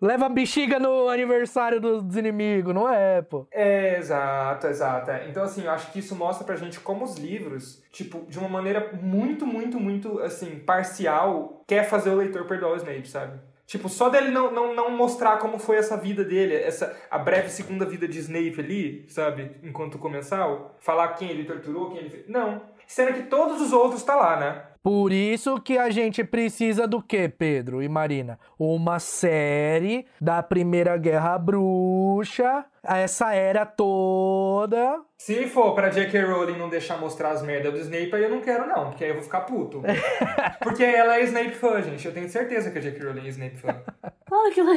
Leva bexiga no aniversário dos inimigos, não é, pô? É, exato, exato. Então, assim, eu acho que isso mostra pra gente como os livros, tipo, de uma maneira muito, muito, muito, assim, parcial, quer fazer o leitor perdoar o Snape, sabe? Tipo, só dele não, não, não mostrar como foi essa vida dele, essa a breve segunda vida de Snape ali, sabe? Enquanto comensal. Falar quem ele torturou, quem ele fez. Não. Sendo que todos os outros tá lá, né? Por isso que a gente precisa do quê, Pedro e Marina? Uma série da Primeira Guerra Bruxa, essa era toda. Se for pra J.K. Rowling não deixar mostrar as merdas do Snape, aí eu não quero não, porque aí eu vou ficar puto. porque ela é Snape fã, gente. Eu tenho certeza que a J.K. Rowling é Snape fã. Fala que ela...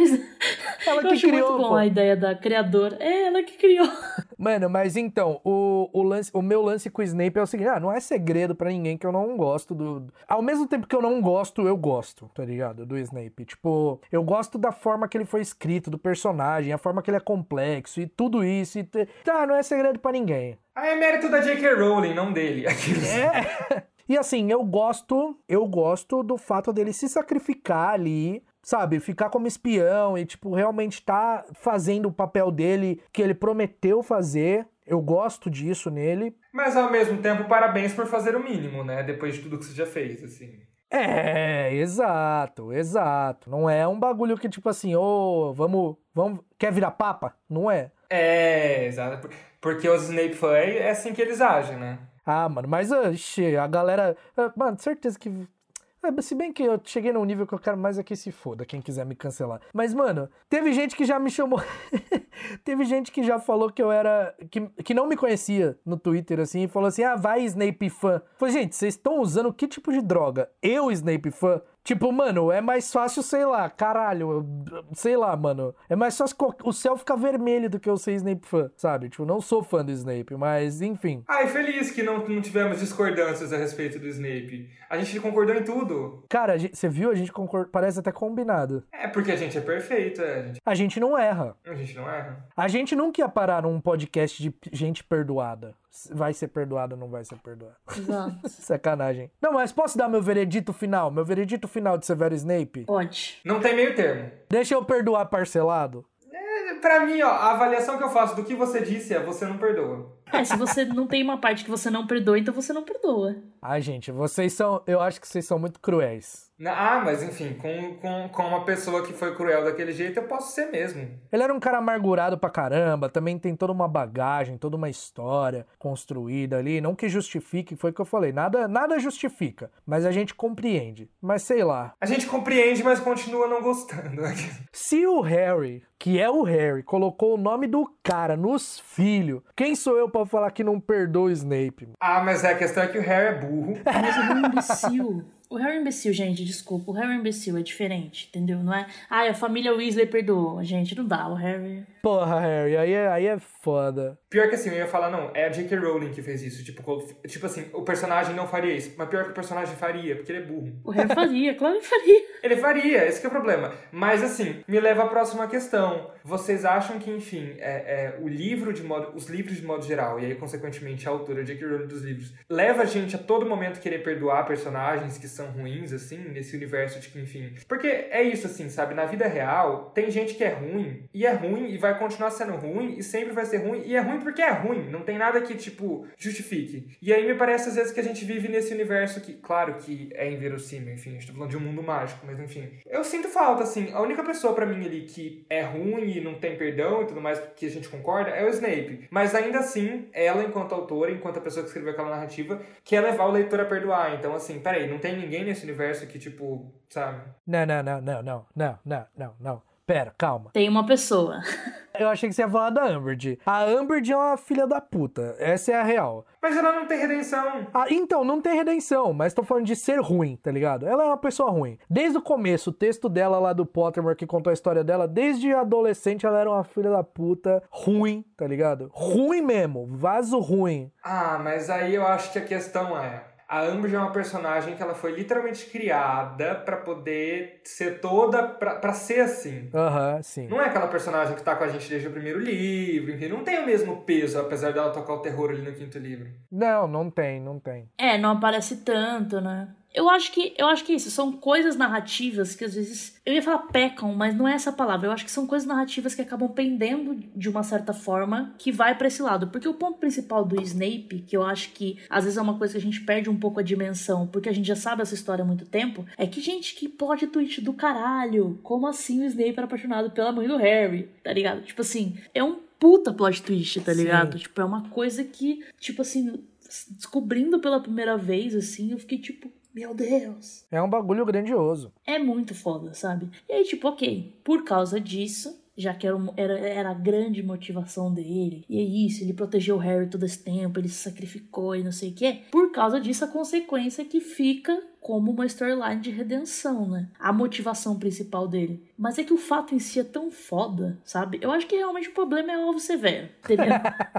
ela eu que acho criou, muito bom pô. a ideia da criadora. É, ela que criou. Mano, mas então, o, o, lance, o meu lance com o Snape é o seguinte: ah, não é segredo para ninguém que eu não gosto do. Ao mesmo tempo que eu não gosto, eu gosto, tá ligado? Do Snape. Tipo, eu gosto da forma que ele foi escrito, do personagem, a forma que ele é complexo e tudo isso. E Tá, não é segredo para ninguém. Ah, é mérito da J.K. Rowling, não dele. É. E assim, eu gosto, eu gosto do fato dele se sacrificar ali sabe, ficar como espião e, tipo, realmente tá fazendo o papel dele que ele prometeu fazer. Eu gosto disso nele. Mas ao mesmo tempo, parabéns por fazer o mínimo, né? Depois de tudo que você já fez, assim. É, exato, exato. Não é um bagulho que, tipo assim, ô, oh, vamos, vamos. Quer virar papa? Não é. É, exato. Porque os Snape foi é assim que eles agem, né? Ah, mano, mas oxe, a galera. Ah, mano, certeza que É, se bem que eu cheguei num nível que eu quero mais é que se foda, quem quiser me cancelar. Mas, mano, teve gente que já me chamou. teve gente que já falou que eu era. Que, que não me conhecia no Twitter, assim, e falou assim: ah, vai Snape fã. Falei, gente, vocês estão usando que tipo de droga? Eu, Snape fã? Tipo, mano, é mais fácil, sei lá, caralho, sei lá, mano. É mais fácil o céu ficar vermelho do que eu ser Snape fã, sabe? Tipo, não sou fã do Snape, mas enfim. Ai, feliz que não, não tivemos discordâncias a respeito do Snape. A gente concordou em tudo. Cara, você viu? A gente concordou, parece até combinado. É, porque a gente é perfeito, é. A gente... a gente não erra. A gente não erra. A gente nunca ia parar num podcast de gente perdoada vai ser perdoado ou não vai ser perdoado. Exato. Sacanagem. Não, mas posso dar meu veredito final? Meu veredito final de Severo Snape? Pode. Não tem meio termo. Deixa eu perdoar parcelado? É, pra mim, ó, a avaliação que eu faço do que você disse é você não perdoa. É, se você não tem uma parte que você não perdoa, então você não perdoa. Ai, gente, vocês são. Eu acho que vocês são muito cruéis. Ah, mas enfim, com, com, com uma pessoa que foi cruel daquele jeito, eu posso ser mesmo. Ele era um cara amargurado pra caramba, também tem toda uma bagagem, toda uma história construída ali. Não que justifique, foi o que eu falei. Nada, nada justifica, mas a gente compreende. Mas sei lá. A gente compreende, mas continua não gostando. Se o Harry, que é o Harry, colocou o nome do cara nos filhos, quem sou eu pra falar que não perdoa o Snape? Ah, mas é a questão é que o Harry é burro. Mas ele é um imbecil. O Harry imbecil, gente, desculpa. O Harry imbecil, é diferente, entendeu? Não é. Ai, a família Weasley perdoou. Gente, não dá. O Harry. Porra, Harry, aí é, aí é foda. Pior que assim, eu ia falar, não, é a J.K. Rowling que fez isso. Tipo, tipo assim, o personagem não faria isso. Mas pior que o personagem faria, porque ele é burro. O Harry faria, claro que faria. ele faria, esse é o problema. Mas assim, me leva à próxima questão. Vocês acham que, enfim, é, é, o livro de modo. Os livros de modo geral, e aí, consequentemente, a autora J.K. Rowling dos livros, leva a gente a todo momento querer perdoar personagens que são ruins, assim, nesse universo de que, enfim. Porque é isso, assim, sabe? Na vida real, tem gente que é ruim, e é ruim, e vai continuar sendo ruim, e sempre vai ser ruim, e é ruim porque é ruim. Não tem nada que, tipo, justifique. E aí me parece, às vezes, que a gente vive nesse universo que, claro que é inverossímil, enfim, a gente tá falando de um mundo mágico, mas enfim. Eu sinto falta, assim, a única pessoa para mim ali que é ruim e não tem perdão e tudo mais, que a gente concorda, é o Snape. Mas ainda assim, ela, enquanto autora, enquanto a pessoa que escreveu aquela narrativa, quer levar o leitor a perdoar. Então, assim, peraí, não tem ninguém nesse universo que, tipo, sabe? Não, não, não, não, não, não, não, não, não. Pera, calma. Tem uma pessoa. Eu achei que você ia falar da Amber. A Amber é uma filha da puta. Essa é a real. Mas ela não tem redenção. Ah, então, não tem redenção, mas tô falando de ser ruim, tá ligado? Ela é uma pessoa ruim. Desde o começo, o texto dela lá do Pottermore que contou a história dela, desde adolescente ela era uma filha da puta ruim, tá ligado? Ruim mesmo, vaso ruim. Ah, mas aí eu acho que a questão é a Amber é uma personagem que ela foi literalmente criada para poder ser toda para ser assim. Aham, uhum, sim. Não é aquela personagem que tá com a gente desde o primeiro livro, enfim, não tem o mesmo peso, apesar dela tocar o terror ali no quinto livro. Não, não tem, não tem. É, não aparece tanto, né? Eu acho que eu acho que é isso são coisas narrativas que às vezes eu ia falar pecam, mas não é essa palavra. Eu acho que são coisas narrativas que acabam pendendo de uma certa forma que vai para esse lado, porque o ponto principal do Snape, que eu acho que às vezes é uma coisa que a gente perde um pouco a dimensão, porque a gente já sabe essa história há muito tempo, é que gente que pode tweet do caralho, como assim o Snape era apaixonado pela mãe do Harry, tá ligado? Tipo assim, é um puta plot twist, tá ligado? Sim. Tipo, é uma coisa que, tipo assim, descobrindo pela primeira vez assim, eu fiquei tipo, meu Deus. É um bagulho grandioso. É muito foda, sabe? E aí, tipo, ok, por causa disso, já que era, era, era a grande motivação dele. E é isso, ele protegeu o Harry todo esse tempo, ele se sacrificou e não sei o quê. Por causa disso, a consequência que fica como uma storyline de redenção, né? A motivação principal dele. Mas é que o fato em si é tão foda, sabe? Eu acho que realmente o problema é o alvo severo, entendeu?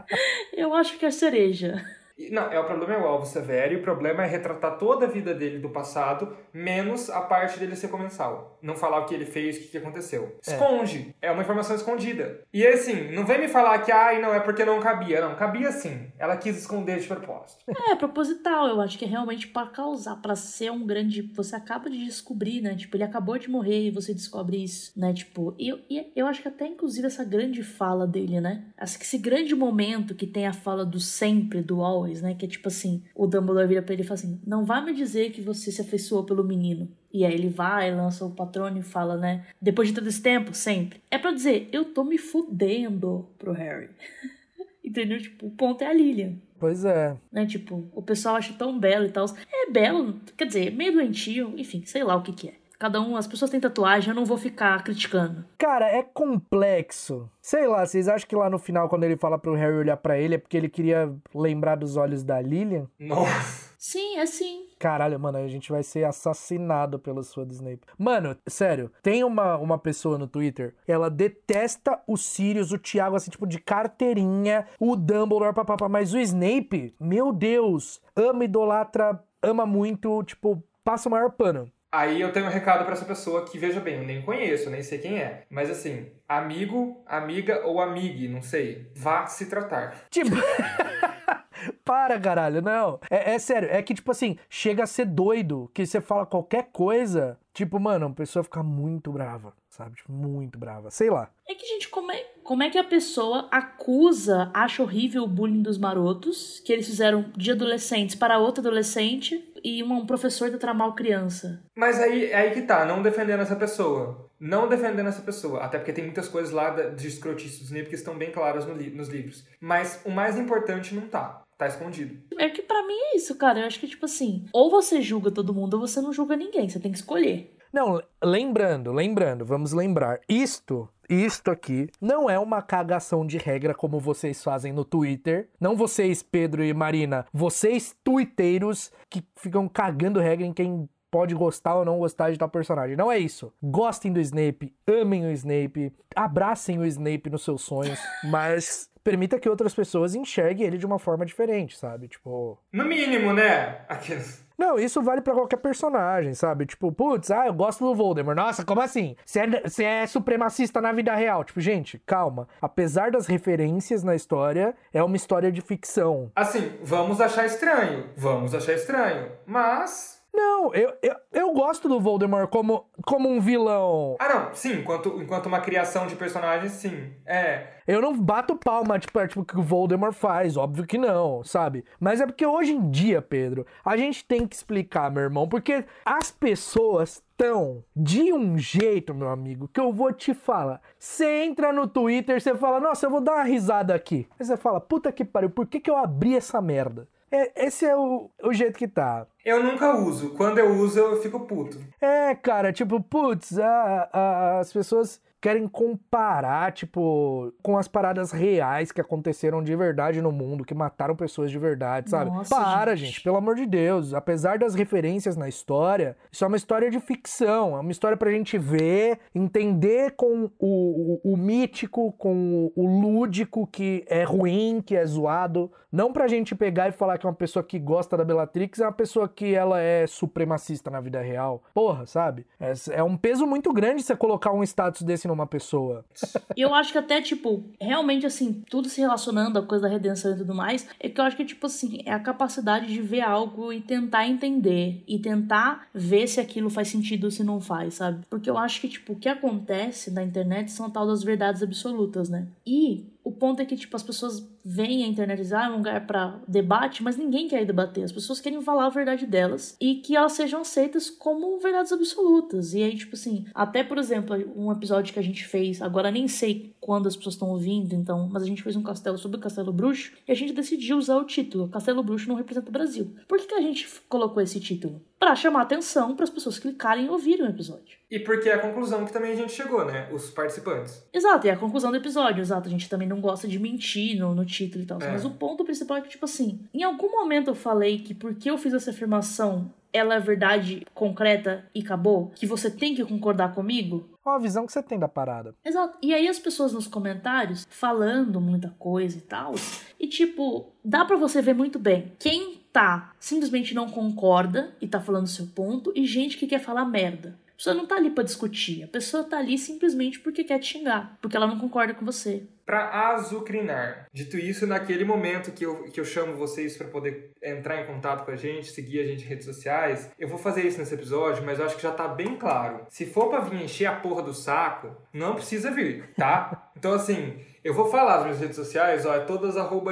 Eu acho que é a cereja. Não, é o problema é o alvo severo e o problema é retratar toda a vida dele do passado, menos a parte dele ser comensal. Não falar o que ele fez, o que, aconteceu. É. Esconde. É. é uma informação escondida. E assim, não vem me falar que, ai, não, é porque não cabia. Não, cabia sim. Ela quis esconder de propósito. É, proposital. Eu acho que é realmente para causar, para ser um grande. Você acaba de descobrir, né? Tipo, ele acabou de morrer e você descobre isso, né? Tipo, e eu, eu acho que até inclusive essa grande fala dele, né? Esse grande momento que tem a fala do sempre, do né? Que é tipo assim, o Dumbledore vira pra ele e fala assim, não vai me dizer que você se afeiçoou pelo menino. E aí ele vai, lança o patrono e fala, né? Depois de todo esse tempo, sempre. É para dizer, eu tô me fudendo pro Harry. Entendeu? Tipo, o ponto é a Lilian. Pois é. Né? Tipo, o pessoal acha tão belo e tal. É belo, quer dizer, meio doentio, enfim, sei lá o que que é. Cada um, as pessoas têm tatuagem, eu não vou ficar criticando. Cara, é complexo. Sei lá, vocês acham que lá no final, quando ele fala pro Harry olhar para ele, é porque ele queria lembrar dos olhos da Lilian? Nossa. Sim, é sim. Caralho, mano, a gente vai ser assassinado pelo do Snape. Mano, sério, tem uma, uma pessoa no Twitter, ela detesta o Sirius, o Thiago, assim, tipo, de carteirinha, o Dumbledore, papapá, mas o Snape, meu Deus, ama, idolatra, ama muito, tipo, passa o maior pano. Aí eu tenho um recado para essa pessoa que, veja bem, eu nem conheço, nem sei quem é. Mas assim, amigo, amiga ou amigue, não sei. Vá se tratar. Tipo. Para, caralho, não. É, é, sério, é que, tipo assim, chega a ser doido que você fala qualquer coisa, tipo, mano, a pessoa fica muito brava, sabe? Tipo, muito brava. Sei lá. É que, gente, como é, como é que a pessoa acusa, acha horrível o bullying dos marotos, que eles fizeram de adolescentes para outro adolescente, e um professor tratar mal criança? Mas aí, é aí que tá, não defendendo essa pessoa. Não defendendo essa pessoa. Até porque tem muitas coisas lá de escrotice dos livros que estão bem claras no li nos livros. Mas o mais importante não tá. Tá escondido. É que para mim é isso, cara. Eu acho que, tipo assim, ou você julga todo mundo ou você não julga ninguém. Você tem que escolher. Não, lembrando, lembrando, vamos lembrar. Isto, isto aqui, não é uma cagação de regra como vocês fazem no Twitter. Não vocês, Pedro e Marina, vocês twitteiros que ficam cagando regra em quem pode gostar ou não gostar de tal personagem. Não é isso. Gostem do Snape, amem o Snape, abracem o Snape nos seus sonhos, mas permita que outras pessoas enxerguem ele de uma forma diferente, sabe? Tipo. No mínimo, né? Aqueles. Não, isso vale para qualquer personagem, sabe? Tipo, putz, ah, eu gosto do Voldemort. Nossa, como assim? Você é, você é supremacista na vida real. Tipo, gente, calma. Apesar das referências na história, é uma história de ficção. Assim, vamos achar estranho. Vamos achar estranho. Mas não, eu, eu, eu gosto do Voldemort como, como um vilão. Ah, não, sim, enquanto, enquanto uma criação de personagem, sim. É. Eu não bato palma, tipo, é, tipo, que o Voldemort faz, óbvio que não, sabe? Mas é porque hoje em dia, Pedro, a gente tem que explicar, meu irmão, porque as pessoas estão de um jeito, meu amigo, que eu vou te falar. Você entra no Twitter, você fala, nossa, eu vou dar uma risada aqui. Aí você fala, puta que pariu, por que, que eu abri essa merda? É, esse é o, o jeito que tá. Eu nunca uso. Quando eu uso, eu fico puto. É, cara, tipo, putz, a, a, as pessoas querem comparar, tipo, com as paradas reais que aconteceram de verdade no mundo, que mataram pessoas de verdade, sabe? Nossa, Para, gente. gente. pelo amor de Deus. Apesar das referências na história, isso é uma história de ficção. É uma história pra gente ver, entender com o, o, o mítico, com o, o lúdico que é ruim, que é zoado. Não pra gente pegar e falar que uma pessoa que gosta da Bellatrix é uma pessoa que ela é supremacista na vida real. Porra, sabe? É, é um peso muito grande você colocar um status desse numa pessoa. Eu acho que até, tipo, realmente, assim, tudo se relacionando à coisa da redenção e tudo mais, é que eu acho que, tipo assim, é a capacidade de ver algo e tentar entender. E tentar ver se aquilo faz sentido ou se não faz, sabe? Porque eu acho que, tipo, o que acontece na internet são a tal das verdades absolutas, né? E o ponto é que, tipo, as pessoas veem a internet ah, é um lugar para debate, mas ninguém quer debater. As pessoas querem falar a verdade delas e que elas sejam aceitas como verdades absolutas. E aí, tipo assim, até, por exemplo, um episódio que a gente fez, agora nem sei quando as pessoas estão ouvindo, então, mas a gente fez um castelo sobre o Castelo Bruxo e a gente decidiu usar o título Castelo Bruxo não representa o Brasil. Por que, que a gente colocou esse título? Para chamar atenção para as pessoas clicarem e ouvirem o episódio. E porque é a conclusão que também a gente chegou, né? Os participantes. Exato, é a conclusão do episódio, exato. A gente também não gosta de mentir no, no título e tal. É. Mas o ponto principal é que, tipo assim, em algum momento eu falei que porque eu fiz essa afirmação, ela é verdade concreta e acabou? Que você tem que concordar comigo? Qual a visão que você tem da parada? Exato. E aí as pessoas nos comentários falando muita coisa e tal. E tipo, dá pra você ver muito bem quem tá simplesmente não concorda e tá falando seu ponto e gente que quer falar merda. Pessoa não tá ali pra discutir, a pessoa tá ali simplesmente porque quer te xingar, porque ela não concorda com você. Pra azucrinar. Dito isso, naquele momento que eu, que eu chamo vocês para poder entrar em contato com a gente, seguir a gente em redes sociais, eu vou fazer isso nesse episódio, mas eu acho que já tá bem claro. Se for pra vir encher a porra do saco, não precisa vir, tá? Então, assim, eu vou falar nas minhas redes sociais, ó, é todas arroba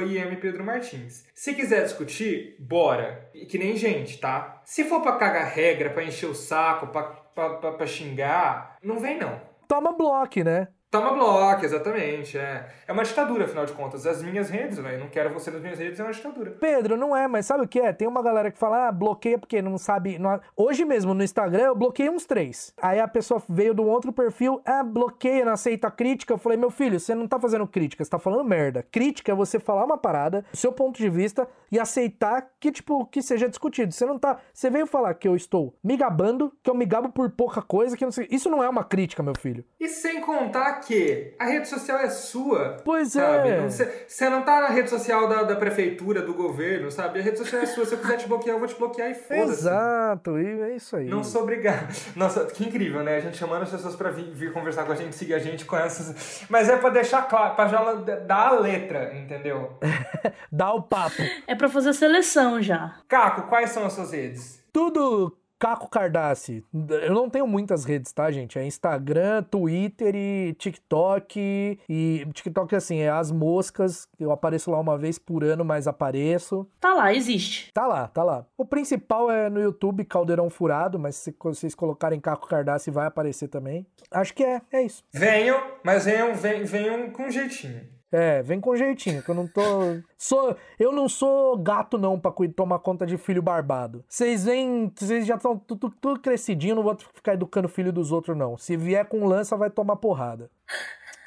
Martins. Se quiser discutir, bora. E que nem gente, tá? Se for pra cagar regra, pra encher o saco, pra, pra xingar, não vem não. Toma bloco, né? Toma bloco, exatamente. É. é uma ditadura, afinal de contas. As minhas redes, velho. Não quero você nas minhas redes, é uma ditadura. Pedro, não é, mas sabe o que é? Tem uma galera que fala, ah, bloqueia porque não sabe. Não... Hoje mesmo no Instagram eu bloqueei uns três. Aí a pessoa veio do outro perfil, ah, bloqueia, não aceita crítica. Eu falei, meu filho, você não tá fazendo crítica, você tá falando merda. Crítica é você falar uma parada, do seu ponto de vista, e aceitar que, tipo, que seja discutido. Você não tá. Você veio falar que eu estou me gabando, que eu me gabo por pouca coisa, que não sei. Isso não é uma crítica, meu filho. E sem contar que a rede social é sua. Pois sabe? é. Você não tá na rede social da, da prefeitura, do governo, sabe? A rede social é sua. Se eu quiser te bloquear, eu vou te bloquear e foda-se. Exato, e é isso aí. Não sou obrigado. Nossa, que incrível, né? A gente chamando as pessoas pra vir, vir conversar com a gente, seguir a gente com essas. Mas é pra deixar claro, pra já dar a letra, entendeu? Dar o papo. É pra fazer a seleção já. Caco, quais são as suas redes? Tudo Caco Cardassi. Eu não tenho muitas redes, tá, gente? É Instagram, Twitter e TikTok. E TikTok, assim, é as moscas. Eu apareço lá uma vez por ano, mas apareço. Tá lá, existe. Tá lá, tá lá. O principal é no YouTube, Caldeirão Furado, mas se vocês colocarem Caco Cardassi vai aparecer também. Acho que é, é isso. Venham, mas venham, venham, venham com jeitinho. É, vem com jeitinho, que eu não tô. Sou, eu não sou gato, não, pra tomar conta de filho barbado. Vocês vêm. Vocês já estão tudo, tudo crescidinho, não vou ficar educando filho dos outros, não. Se vier com lança, vai tomar porrada.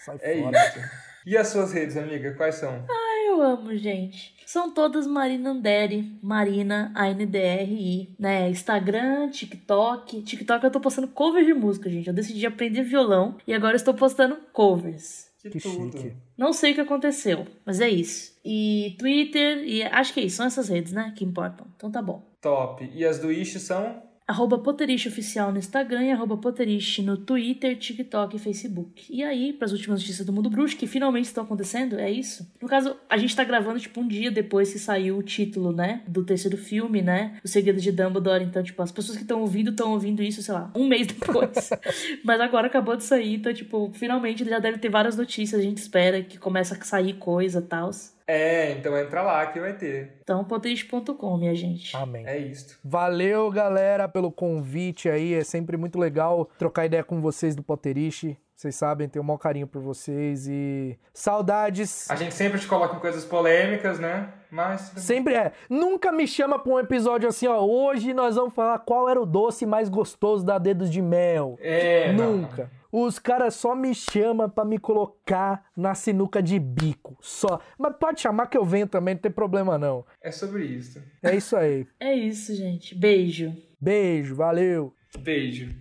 Sai é fora. Isso. E as suas redes, amiga, quais são? Ai, eu amo, gente. São todas Marina Anderi, Marina, A-N-D-R-I, né? Instagram, TikTok. TikTok eu tô postando covers de música, gente. Eu decidi aprender violão e agora estou postando covers. Que, que tudo. Chique. Não sei o que aconteceu, mas é isso. E Twitter, e acho que é isso, são essas redes, né, que importam. Então tá bom. Top. E as do Ish são? Arroba Poteriche Oficial no Instagram e arroba Poteriche no Twitter, TikTok e Facebook. E aí, para as últimas notícias do Mundo Bruxo, que finalmente estão acontecendo, é isso. No caso, a gente tá gravando, tipo, um dia depois que saiu o título, né, do terceiro filme, né, O Segredo de Dumbledore. Então, tipo, as pessoas que estão ouvindo estão ouvindo isso, sei lá, um mês depois. Mas agora acabou de sair, então, tipo, finalmente já deve ter várias notícias, a gente espera que comece a sair coisa e tal. É, então entra lá que vai ter. Então, potente.com, minha gente. Amém. É isso. Valeu, galera, pelo convite aí. É sempre muito legal trocar ideia com vocês do Potterish. Vocês sabem, tenho um maior carinho por vocês e saudades. A gente sempre te coloca em coisas polêmicas, né? Mas. Sempre é. Nunca me chama pra um episódio assim, ó. Hoje nós vamos falar qual era o doce mais gostoso da Dedos de Mel. É. Nunca. Não. Os caras só me chamam para me colocar na sinuca de bico. Só. Mas pode chamar que eu venho também, não tem problema não. É sobre isso. É isso aí. é isso, gente. Beijo. Beijo, valeu. Beijo.